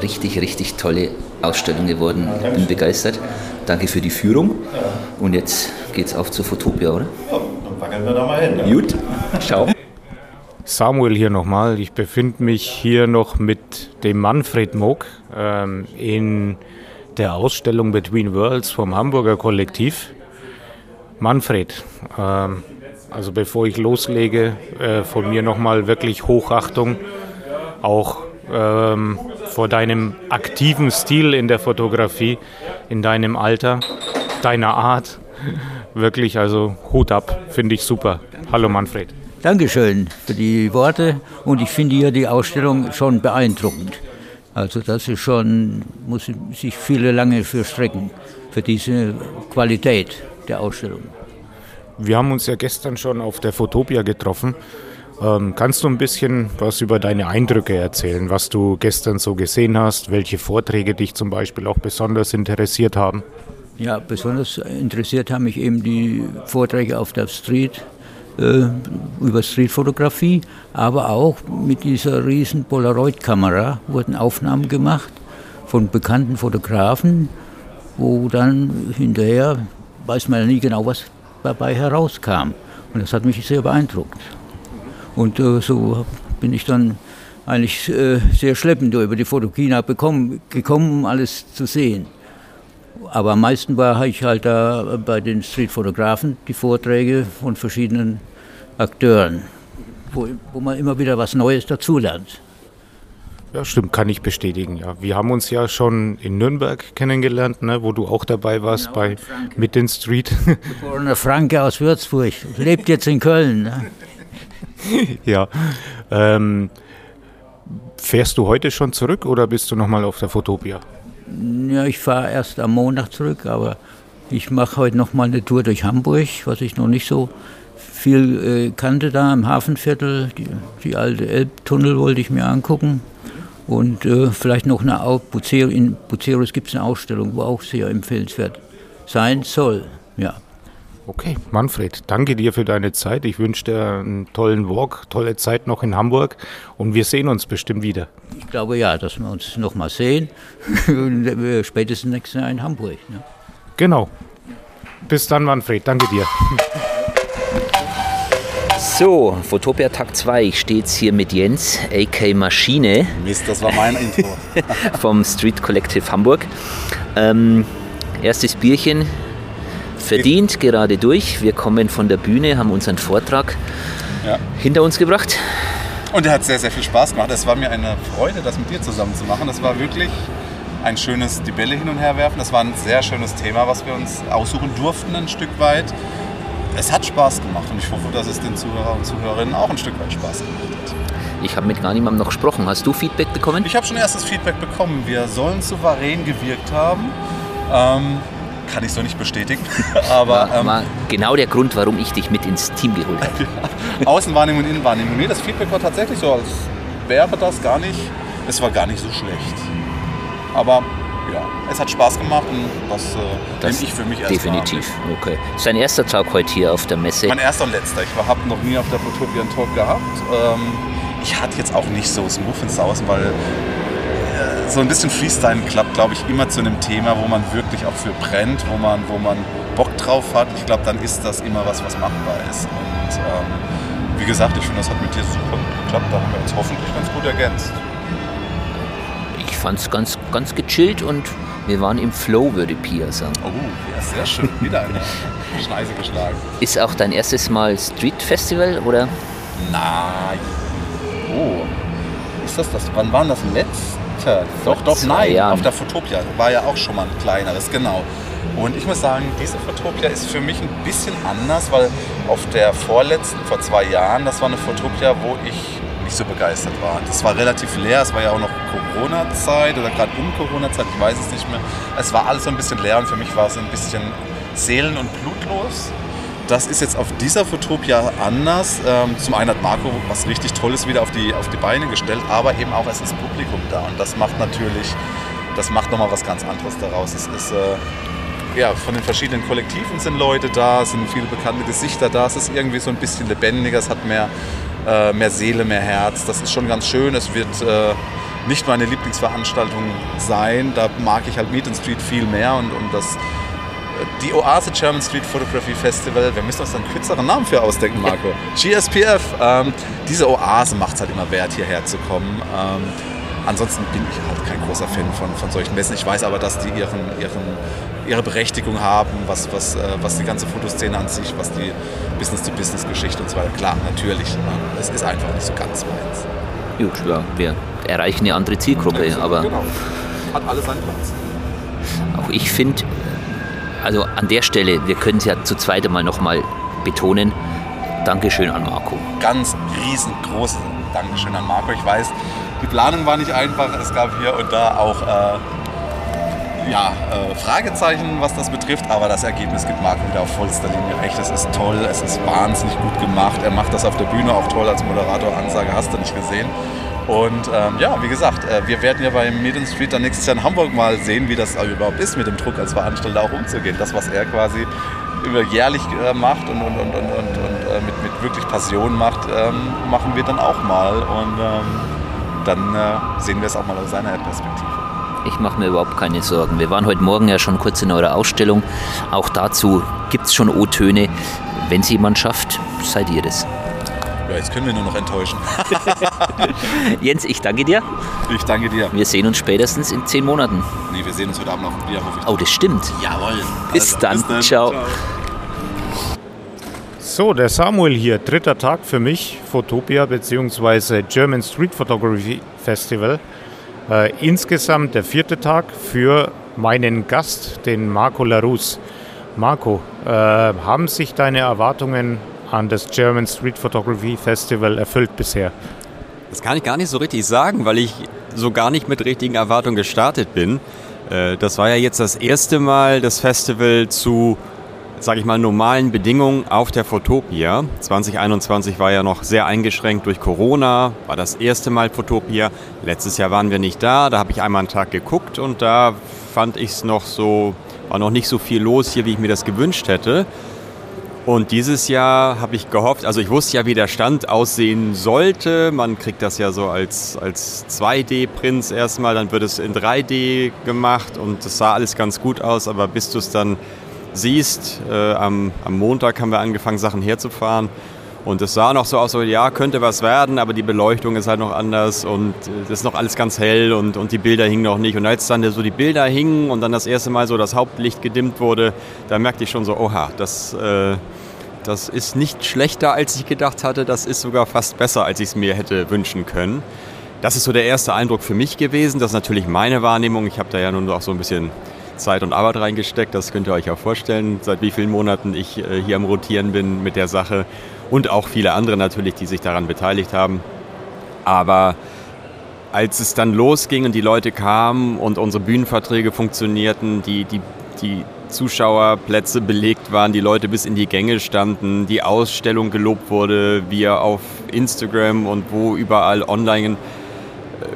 Richtig, richtig tolle Ausstellung geworden. Ja, Bin begeistert. Danke für die Führung. Ja. Und jetzt geht's auf zur Fotopia, oder? Ja, dann packen wir da mal hin. Ja. Gut, ciao. Samuel hier nochmal. Ich befinde mich hier noch mit dem Manfred Moog ähm, in der Ausstellung Between Worlds vom Hamburger Kollektiv. Manfred, ähm, also bevor ich loslege, äh, von mir nochmal wirklich Hochachtung, auch ähm, vor deinem aktiven Stil in der Fotografie, in deinem Alter, deiner Art. Wirklich, also Hut ab, finde ich super. Hallo Manfred. Dankeschön für die Worte und ich finde hier die Ausstellung schon beeindruckend. Also das ist schon, muss sich viele lange für strecken für diese Qualität der Ausstellung. Wir haben uns ja gestern schon auf der Fotopia getroffen. Ähm, kannst du ein bisschen was über deine Eindrücke erzählen, was du gestern so gesehen hast, welche Vorträge dich zum Beispiel auch besonders interessiert haben? Ja, besonders interessiert haben mich eben die Vorträge auf der Street über Streetfotografie, aber auch mit dieser riesen Polaroid-Kamera wurden Aufnahmen gemacht von bekannten Fotografen, wo dann hinterher weiß man ja nie genau, was dabei herauskam. Und das hat mich sehr beeindruckt. Und äh, so bin ich dann eigentlich äh, sehr schleppend über die Fotokina bekommen, gekommen, um alles zu sehen. Aber am meisten war ich halt da bei den Streetfotografen, die Vorträge von verschiedenen Akteuren, wo, wo man immer wieder was Neues dazulernt. Ja, stimmt, kann ich bestätigen. Ja, wir haben uns ja schon in Nürnberg kennengelernt, ne, wo du auch dabei warst genau, bei mit den Street. Geborener Franke aus Würzburg, lebt jetzt in Köln. Ne? ja. Ähm, fährst du heute schon zurück oder bist du nochmal auf der Fotopia? Ja, ich fahre erst am Montag zurück, aber ich mache heute nochmal eine Tour durch Hamburg, was ich noch nicht so viel äh, kannte da im Hafenviertel. Die, die alte Elbtunnel wollte ich mir angucken. Und äh, vielleicht noch eine Au Bucero, in Buceros gibt es eine Ausstellung, wo auch sehr empfehlenswert sein soll. Ja. Okay, Manfred, danke dir für deine Zeit. Ich wünsche dir einen tollen Walk, tolle Zeit noch in Hamburg und wir sehen uns bestimmt wieder. Ich glaube ja, dass wir uns noch mal sehen. Spätestens nächstes Jahr in Hamburg. Ne? Genau. Bis dann, Manfred. Danke dir. So, Fotopia Tag 2. Ich stehe jetzt hier mit Jens, AK Maschine. Mist, das war mein Intro. vom Street Collective Hamburg. Ähm, erstes Bierchen verdient, gerade durch. Wir kommen von der Bühne, haben unseren Vortrag ja. hinter uns gebracht. Und er hat sehr, sehr viel Spaß gemacht. Es war mir eine Freude, das mit dir zusammen zu machen. Das war wirklich ein schönes, die Bälle hin und her werfen. Das war ein sehr schönes Thema, was wir uns aussuchen durften, ein Stück weit. Es hat Spaß gemacht und ich hoffe, dass es den Zuhörern und Zuhörerinnen auch ein Stück weit Spaß gemacht hat. Ich habe mit gar niemandem noch gesprochen. Hast du Feedback bekommen? Ich habe schon erstes Feedback bekommen. Wir sollen souverän gewirkt haben. Ähm, kann ich so nicht bestätigen. Aber war, ähm, war genau der Grund, warum ich dich mit ins Team geholt habe. Außenwahrnehmung und Innenwahrnehmung. Nee, das Feedback war tatsächlich so, als wäre das gar nicht, es war gar nicht so schlecht. Aber ja, es hat Spaß gemacht und das, äh, das nehme ich für mich erst Definitiv, mal. okay. Sein erster Tag heute hier auf der Messe. Mein erster und letzter. Ich habe noch nie auf der Fotopia einen Talk gehabt. Ähm, ich hatte jetzt auch nicht so smooth ins Außen, weil so ein bisschen Freestyle klappt, glaube ich, immer zu einem Thema, wo man wirklich auch für brennt, wo man, wo man Bock drauf hat. Ich glaube, dann ist das immer was, was machbar ist. Und ähm, wie gesagt, ich finde, das hat mit dir super geklappt. Da haben wir uns hoffentlich ganz gut ergänzt. Ich fand es ganz, ganz gechillt und wir waren im Flow, würde Pia sagen. Oh, ja, sehr schön. Wieder eine Schneise geschlagen. Ist auch dein erstes Mal Street Festival, oder? Nein. Oh. Ist das das? Wann war das letzte? Weiter. Doch, doch, nein. Jahren. Auf der Fotopia war ja auch schon mal ein kleineres, genau. Und ich muss sagen, diese Fotopia ist für mich ein bisschen anders, weil auf der vorletzten, vor zwei Jahren, das war eine Fotopia, wo ich nicht so begeistert war. Das war relativ leer, es war ja auch noch Corona-Zeit oder gerade um Corona-Zeit, ich weiß es nicht mehr. Es war alles so ein bisschen leer und für mich war es ein bisschen seelen- und blutlos. Das ist jetzt auf dieser Fotopia anders. Ähm, zum einen hat Marco was richtig Tolles wieder auf die, auf die Beine gestellt, aber eben auch es ist Publikum da und das macht natürlich, das macht nochmal was ganz anderes daraus. Es ist, äh, ja, von den verschiedenen Kollektiven sind Leute da, sind viele bekannte Gesichter da, es ist irgendwie so ein bisschen lebendiger, es hat mehr, äh, mehr Seele, mehr Herz. Das ist schon ganz schön. Es wird äh, nicht meine Lieblingsveranstaltung sein. Da mag ich halt Meet and Street viel mehr und, und das die Oase German Street Photography Festival. Wir müssen uns einen kürzeren Namen für ausdenken, Marco. GSPF. Ähm, diese Oase macht es halt immer wert, hierher zu kommen. Ähm, ansonsten bin ich halt kein großer Fan von, von solchen Messen. Ich weiß aber, dass die ihren, ihren, ihre Berechtigung haben, was, was, äh, was die ganze Fotoszene an sich, was die Business-to-Business-Geschichte und so weiter. Klar, natürlich. Ähm, es ist einfach nicht so ganz meins. Gut, ja, wir erreichen eine andere Zielgruppe, ja, aber. Genau. Hat alles seinen Platz. Auch ich finde, also an der Stelle, wir können es ja zu zweit mal nochmal betonen. Dankeschön an Marco. Ganz riesengroßes Dankeschön an Marco. Ich weiß, die Planung war nicht einfach. Es gab hier und da auch äh, ja, äh, Fragezeichen, was das betrifft, aber das Ergebnis gibt Marc wieder auf vollster Linie recht. Es ist toll, es ist wahnsinnig gut gemacht. Er macht das auf der Bühne auch toll als Moderator. Ansage hast du nicht gesehen. Und ähm, ja, wie gesagt, äh, wir werden ja beim Medium Street dann nächstes Jahr in Hamburg mal sehen, wie das überhaupt ist, mit dem Druck als Veranstalter auch umzugehen. Das, was er quasi über jährlich äh, macht und, und, und, und, und äh, mit, mit wirklich Passion macht, ähm, machen wir dann auch mal. Und ähm, dann äh, sehen wir es auch mal aus seiner Perspektive. Ich mache mir überhaupt keine Sorgen. Wir waren heute Morgen ja schon kurz in eurer Ausstellung. Auch dazu gibt es schon O-Töne. Wenn es jemand schafft, seid ihr das. Ja, jetzt können wir nur noch enttäuschen. Jens, ich danke dir. Ich danke dir. Wir sehen uns spätestens in zehn Monaten. Nee, wir sehen uns heute Abend noch wieder, hoffe ich. Oh, das stimmt. Jawohl. Bis, Also, dann. bis dann. Ciao. Ciao. So, der Samuel hier, dritter Tag für mich, Photopia bzw. German Street Photography Festival. Äh, insgesamt der vierte Tag für meinen Gast, den Marco Larus. Marco, äh, haben sich deine Erwartungen an das German Street Photography Festival erfüllt bisher? Das kann ich gar nicht so richtig sagen, weil ich so gar nicht mit richtigen Erwartungen gestartet bin. Äh, Das war ja jetzt das erste Mal das Festival zu, sage ich mal, normalen Bedingungen auf der Fotopia. 2021 war ja noch sehr eingeschränkt durch Corona, war das erste Mal Fotopia. Letztes Jahr waren wir nicht da, da habe ich einmal einen Tag geguckt und da fand ich es noch so, war noch nicht so viel los hier, wie ich mir das gewünscht hätte. Und dieses Jahr habe ich gehofft, also ich wusste ja, wie der Stand aussehen sollte. Man kriegt das ja so als, als 2D-Prints erstmal, dann wird es in 3D gemacht und es sah alles ganz gut aus, aber bis du es dann siehst, äh, am, am Montag haben wir angefangen, Sachen herzufahren. Und es sah noch so aus, so, ja, könnte was werden, aber die Beleuchtung ist halt noch anders und äh, das ist noch alles ganz hell und, und die Bilder hingen noch nicht. Und als dann so die Bilder hingen und dann das erste Mal so das Hauptlicht gedimmt wurde, da merkte ich schon so, oha, das, äh, das ist nicht schlechter, als ich gedacht hatte. Das ist sogar fast besser, als ich es mir hätte wünschen können. Das ist so der erste Eindruck für mich gewesen. Das ist natürlich meine Wahrnehmung. Ich habe da ja nun auch so ein bisschen Zeit und Arbeit reingesteckt. Das könnt ihr euch auch vorstellen, seit wie vielen Monaten ich äh, hier am Rotieren bin mit der Sache. Und auch viele andere natürlich, die sich daran beteiligt haben. Aber als es dann losging und die Leute kamen und unsere Bühnenverträge funktionierten, die, die, die Zuschauerplätze belegt waren, die Leute bis in die Gänge standen, die Ausstellung gelobt wurde, wir auf Instagram und wo überall online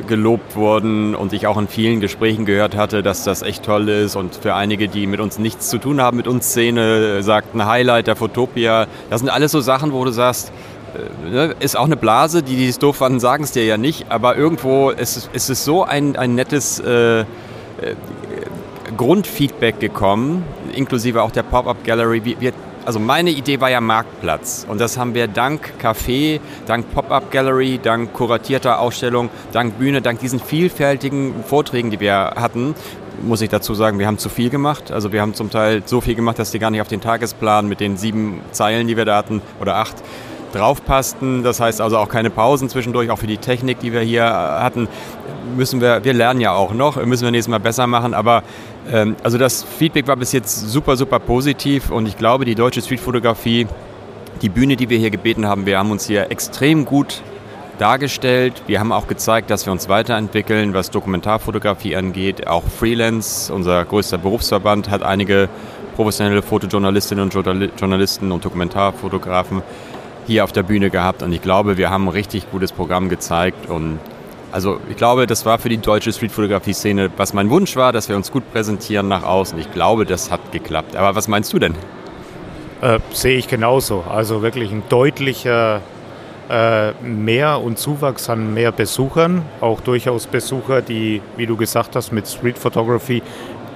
gelobt wurden und ich auch in vielen Gesprächen gehört hatte, dass das echt toll ist und für einige, die mit uns nichts zu tun haben, mit uns Szene, sagten Highlight der Fotopia. Das sind alles so Sachen, wo du sagst, äh, ne, ist auch eine Blase, die, die es doof fanden, sagen es dir ja nicht, aber irgendwo ist es, ist es so ein, ein nettes äh, äh, Grundfeedback gekommen, inklusive auch der Pop-Up Gallery. Wir, wir, also meine Idee war ja Marktplatz und das haben wir dank Café, dank Pop-Up Gallery, dank kuratierter Ausstellung, dank Bühne, dank diesen vielfältigen Vorträgen, die wir hatten, muss ich dazu sagen, wir haben zu viel gemacht. Also wir haben zum Teil so viel gemacht, dass die gar nicht auf den Tagesplan mit den sieben Zeilen, die wir da hatten, oder acht, draufpassten. Das heißt also auch keine Pausen zwischendurch, auch für die Technik, die wir hier hatten, müssen wir, wir lernen ja auch noch, müssen wir nächstes Mal besser machen. Aber ähm, also das Feedback war bis jetzt super, super positiv und ich glaube, die deutsche Streetfotografie, die Bühne, die wir hier gebeten haben, wir haben uns hier extrem gut dargestellt. Wir haben auch gezeigt, dass wir uns weiterentwickeln, was Dokumentarfotografie angeht. Auch Freelance, unser größter Berufsverband, hat einige professionelle Fotojournalistinnen und Journalisten und Dokumentarfotografen hier auf der Bühne gehabt. Und ich glaube, wir haben ein richtig gutes Programm gezeigt. Und also ich glaube, das war für die deutsche Streetfotografie-Szene, was mein Wunsch war, dass wir uns gut präsentieren nach außen. Ich glaube, das hat geklappt. Aber was meinst du denn? Äh, sehe ich genauso. Also wirklich ein deutlicher äh, Mehr und Zuwachs an mehr Besuchern. Auch durchaus Besucher, die, wie du gesagt hast, mit Street Photography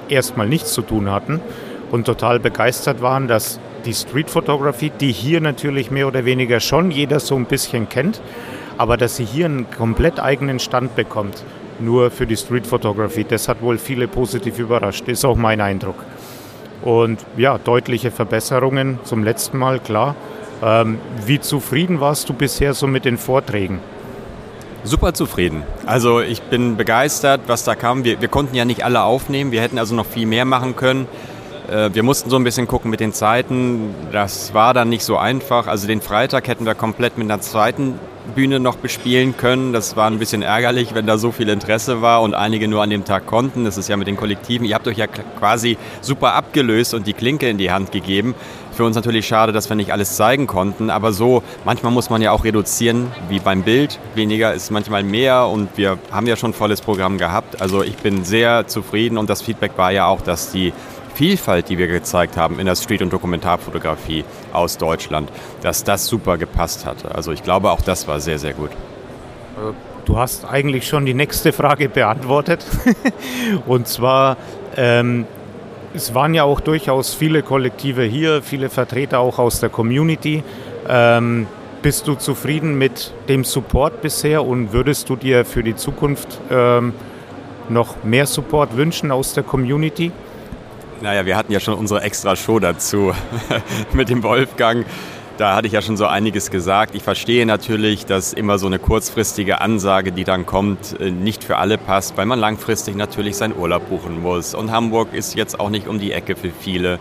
erstmal nichts zu tun hatten und total begeistert waren, dass die Street Photography, die hier natürlich mehr oder weniger schon jeder so ein bisschen kennt, aber dass sie hier einen komplett eigenen Stand bekommt, nur für die Street Photography, das hat wohl viele positiv überrascht, ist auch mein Eindruck. Und ja, deutliche Verbesserungen zum letzten Mal, klar. Ähm, wie zufrieden warst du bisher so mit den Vorträgen? Super zufrieden. Also ich bin begeistert, was da kam. Wir, wir konnten ja nicht alle aufnehmen. Wir hätten also noch viel mehr machen können. Äh, wir mussten so ein bisschen gucken mit den Zeiten. Das war dann nicht so einfach. Also den Freitag hätten wir komplett mit einer zweiten Bühne noch bespielen können. Das war ein bisschen ärgerlich, wenn da so viel Interesse war und einige nur an dem Tag konnten. Das ist ja mit den Kollektiven. Ihr habt euch ja quasi super abgelöst und die Klinke in die Hand gegeben. Für uns natürlich schade, dass wir nicht alles zeigen konnten, aber so, manchmal muss man ja auch reduzieren, wie beim Bild. Weniger ist manchmal mehr und wir haben ja schon volles Programm gehabt. Also ich bin sehr zufrieden und das Feedback war ja auch, dass die Vielfalt, die wir gezeigt haben in der Street- und Dokumentarfotografie aus Deutschland, dass das super gepasst hatte. Also ich glaube, auch das war sehr, sehr gut. Äh, du hast eigentlich schon die nächste Frage beantwortet. und zwar, ähm, es waren ja auch durchaus viele Kollektive hier, viele Vertreter auch aus der Community. Ähm, bist du zufrieden mit dem Support bisher und würdest du dir für die Zukunft ähm, noch mehr Support wünschen aus der Community? Naja, wir hatten ja schon unsere extra Show dazu mit dem Wolfgang. Da hatte ich ja schon so einiges gesagt. Ich verstehe natürlich, dass immer so eine kurzfristige Ansage, die dann kommt, äh, nicht für alle passt, weil man langfristig natürlich seinen Urlaub buchen muss. Und Hamburg ist jetzt auch nicht um die Ecke für viele.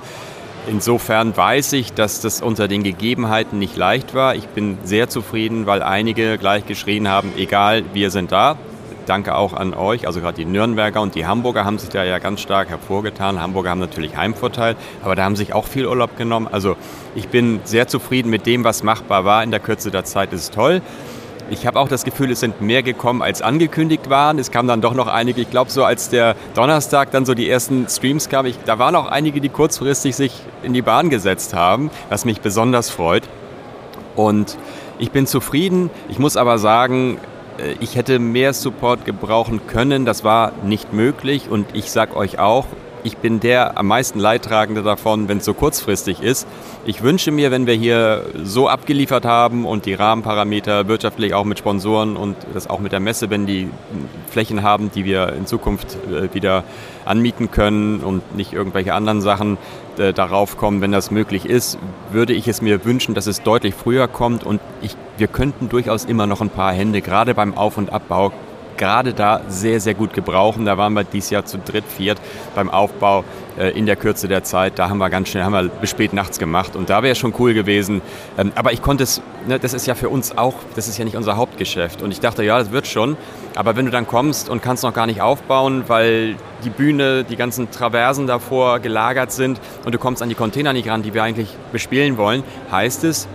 Insofern weiß ich, dass das unter den Gegebenheiten nicht leicht war. Ich bin sehr zufrieden, weil einige gleich geschrien haben, egal, wir sind da danke auch an euch. Also gerade die Nürnberger und die Hamburger haben sich da ja ganz stark hervorgetan. Hamburger haben natürlich Heimvorteil, aber da haben sich auch viel Urlaub genommen. Also ich bin sehr zufrieden mit dem, was machbar war. In der Kürze der Zeit ist es toll. Ich habe auch das Gefühl, es sind mehr gekommen, als angekündigt waren. Es kamen dann doch noch einige. Ich glaube, so als der Donnerstag dann so die ersten Streams kamen, ich, da waren auch einige, die kurzfristig sich in die Bahn gesetzt haben, was mich besonders freut. Und ich bin zufrieden. Ich muss aber sagen, ich hätte mehr Support gebrauchen können, das war nicht möglich. Und ich sage euch auch, ich bin der am meisten Leidtragende davon, wenn es so kurzfristig ist. Ich wünsche mir, wenn wir hier so abgeliefert haben und die Rahmenparameter wirtschaftlich auch mit Sponsoren und das auch mit der Messe, wenn die Flächen haben, die wir in Zukunft äh, wieder anmieten können und nicht irgendwelche anderen Sachen äh, darauf kommen, wenn das möglich ist, würde ich es mir wünschen, dass es deutlich früher kommt und ich, wir könnten durchaus immer noch ein paar Hände, gerade beim Auf- und Abbau, gerade da sehr, sehr gut gebrauchen. Da waren wir dieses Jahr zu dritt, viert beim Aufbau äh, in der Kürze der Zeit. Da haben wir ganz schnell, haben wir bis spät nachts gemacht und da wäre schon cool gewesen. Ähm, aber ich konnte es, ne, das ist ja für uns auch, das ist ja nicht unser Hauptgeschäft. Und ich dachte, ja, das wird schon. Aber wenn du dann kommst und kannst noch gar nicht aufbauen, weil die Bühne, die ganzen Traversen davor gelagert sind und du kommst an die Container nicht ran, die wir eigentlich bespielen wollen, heißt es,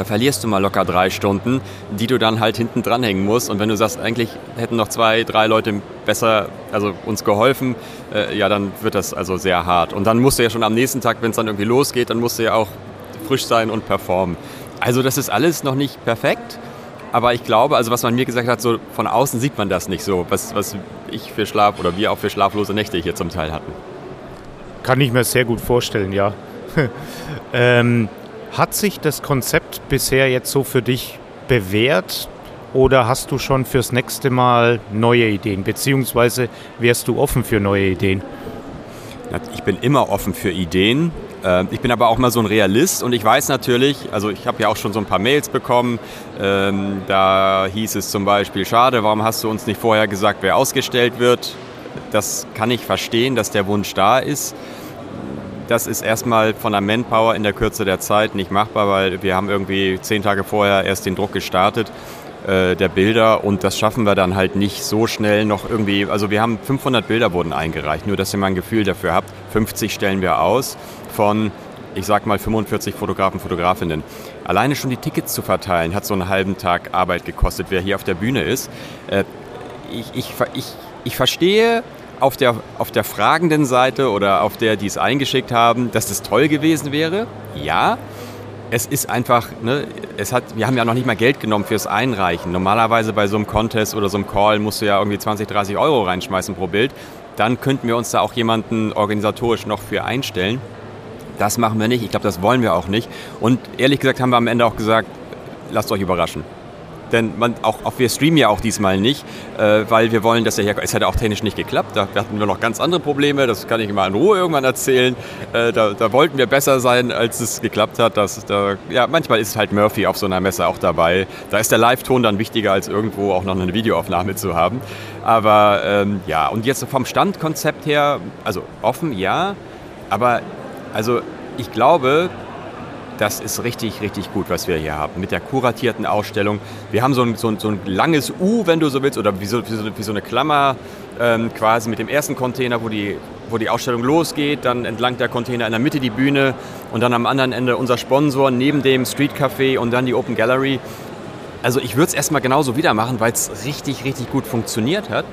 da verlierst du mal locker drei Stunden, die du dann halt hinten dranhängen musst. Und wenn du sagst, eigentlich hätten noch zwei, drei Leute besser, also uns geholfen, äh, ja, dann wird das also sehr hart. Und dann musst du ja schon am nächsten Tag, wenn es dann irgendwie losgeht, dann musst du ja auch frisch sein und performen. Also das ist alles noch nicht perfekt. Aber ich glaube, also was man mir gesagt hat, so von außen sieht man das nicht so, was, was ich für Schlaf oder wir auch für schlaflose Nächte hier zum Teil hatten. Kann ich mir sehr gut vorstellen, ja. ähm, hat sich das Konzept bisher jetzt so für dich bewährt oder hast du schon fürs nächste Mal neue Ideen? Beziehungsweise wärst du offen für neue Ideen? Ich bin immer offen für Ideen. Ähm, ich bin aber auch mal so ein Realist und ich weiß natürlich, also ich habe ja auch schon so ein paar Mails bekommen, ähm, da hieß es zum Beispiel, schade, warum hast du uns nicht vorher gesagt, wer ausgestellt wird? Das kann ich verstehen, dass der Wunsch da ist. Das ist erstmal von der Manpower in der Kürze der Zeit nicht machbar, weil wir haben irgendwie zehn Tage vorher erst den Druck gestartet äh, der Bilder und das schaffen wir dann halt nicht so schnell noch irgendwie. Also wir haben 500 Bilder wurden eingereicht, nur dass ihr mal ein Gefühl dafür habt. 50 stellen wir aus von ich sag mal 45 Fotografen, Fotografinnen. Alleine schon die Tickets zu verteilen, hat so einen halben Tag Arbeit gekostet, wer hier auf der Bühne ist. Äh, ich, ich, ich, ich verstehe auf der, auf der fragenden Seite oder auf der, die es eingeschickt haben, dass das toll gewesen wäre. Ja, es ist einfach, ne, es hat, wir haben ja noch nicht mal Geld genommen fürs Einreichen. Normalerweise bei so einem Contest oder so einem Call musst du ja irgendwie 20, 30 Euro reinschmeißen pro Bild. Dann könnten wir uns da auch jemanden organisatorisch noch für einstellen. Das machen wir nicht. Ich glaube, das wollen wir auch nicht. Und ehrlich gesagt haben wir am Ende auch gesagt, lasst euch überraschen denn man, auch, auch wir streamen ja auch diesmal nicht, äh, weil wir wollen, dass er herkommt. Es hätte auch technisch nicht geklappt, da hatten wir noch ganz andere Probleme, das kann ich mal in Ruhe irgendwann erzählen. Äh, da, da, wollten wir besser sein, als es geklappt hat. Das, da, ja, manchmal ist halt Murphy auf so einer Messe auch dabei. Da ist der Live-Ton dann wichtiger, als irgendwo auch noch eine Videoaufnahme zu haben. Aber ähm, ja, und jetzt vom Standkonzept her, also offen ja, Aber also ich glaube, das ist richtig, richtig gut, was wir hier haben. Mit der kuratierten Ausstellung. Wir haben so ein, so ein, so ein langes U, wenn du so willst, oder wie so, wie so, wie so eine Klammer ähm, quasi mit dem ersten Container, wo die, wo die Ausstellung losgeht. Dann entlang der Container in der Mitte die Bühne und dann am anderen Ende unser Sponsor, neben dem Street Café und dann die Open Gallery. Also ich würde es erstmal genauso wieder machen, weil es richtig, richtig gut funktioniert hat.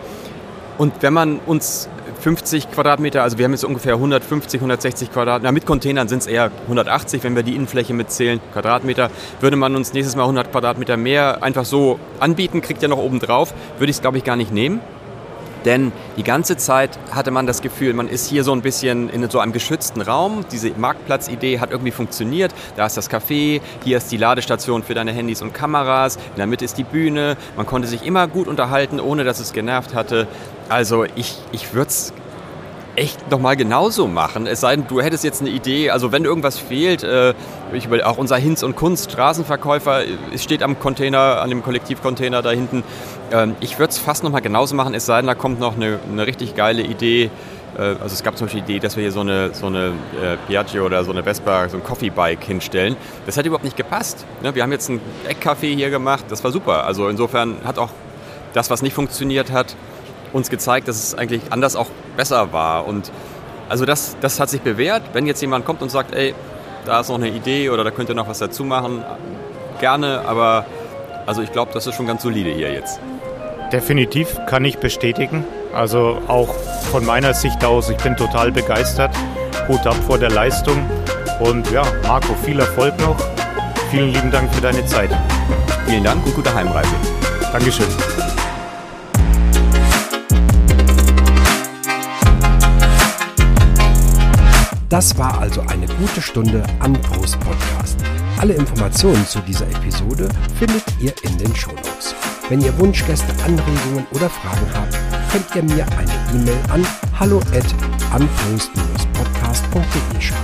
Und wenn man uns 50 Quadratmeter, also wir haben jetzt ungefähr 150, 160 Quadratmeter, mit Containern sind es eher 180, wenn wir die Innenfläche mitzählen, Quadratmeter. Würde man uns nächstes Mal 100 Quadratmeter mehr einfach so anbieten, kriegt ja noch oben drauf, würde ich es glaube ich gar nicht nehmen. Denn die ganze Zeit hatte man das Gefühl, man ist hier so ein bisschen in so einem geschützten Raum. Diese Marktplatzidee hat irgendwie funktioniert. Da ist das Café, hier ist die Ladestation für deine Handys und Kameras, in der Mitte ist die Bühne. Man konnte sich immer gut unterhalten, ohne dass es genervt hatte. Also ich, ich würde es echt nochmal genauso machen. Es sei denn, du hättest jetzt eine Idee, also wenn irgendwas fehlt, äh, ich will, auch unser Hinz und Kunst Straßenverkäufer es steht am Container, an dem Kollektivcontainer da hinten. Ähm, ich würde es fast nochmal genauso machen, es sei denn, da kommt noch eine, eine richtig geile Idee. Äh, also es gab zum Beispiel die Idee, dass wir hier so eine, so eine äh, Piaggio oder so eine Vespa, so ein Coffee Bike hinstellen. Das hat überhaupt nicht gepasst. Ne? Wir haben jetzt ein Eckcafé hier gemacht, das war super. Also insofern hat auch das, was nicht funktioniert hat, uns gezeigt, dass es eigentlich anders auch besser war. Und also das, das hat sich bewährt. Wenn jetzt jemand kommt und sagt, ey, da ist noch eine Idee oder da könnt ihr noch was dazu machen, gerne, aber also ich glaube, das ist schon ganz solide hier jetzt. Definitiv kann ich bestätigen. Also auch von meiner Sicht aus, ich bin total begeistert. Hut ab vor der Leistung. Und ja, Marco, viel Erfolg noch. Vielen lieben Dank für deine Zeit. Vielen Dank und gute Heimreise. Dankeschön. Das war also eine gute Stunde an Prost Podcast. Alle Informationen zu dieser Episode findet ihr in den Shownotes. Wenn ihr Wunschgäste, Anregungen oder Fragen habt, könnt ihr mir eine E-Mail an hallo at podcastde schreiben.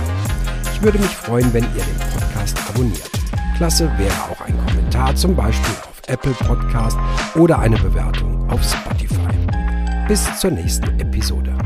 Ich würde mich freuen, wenn ihr den Podcast abonniert. Klasse wäre auch ein Kommentar, zum Beispiel auf Apple Podcast oder eine Bewertung auf Spotify. Bis zur nächsten Episode.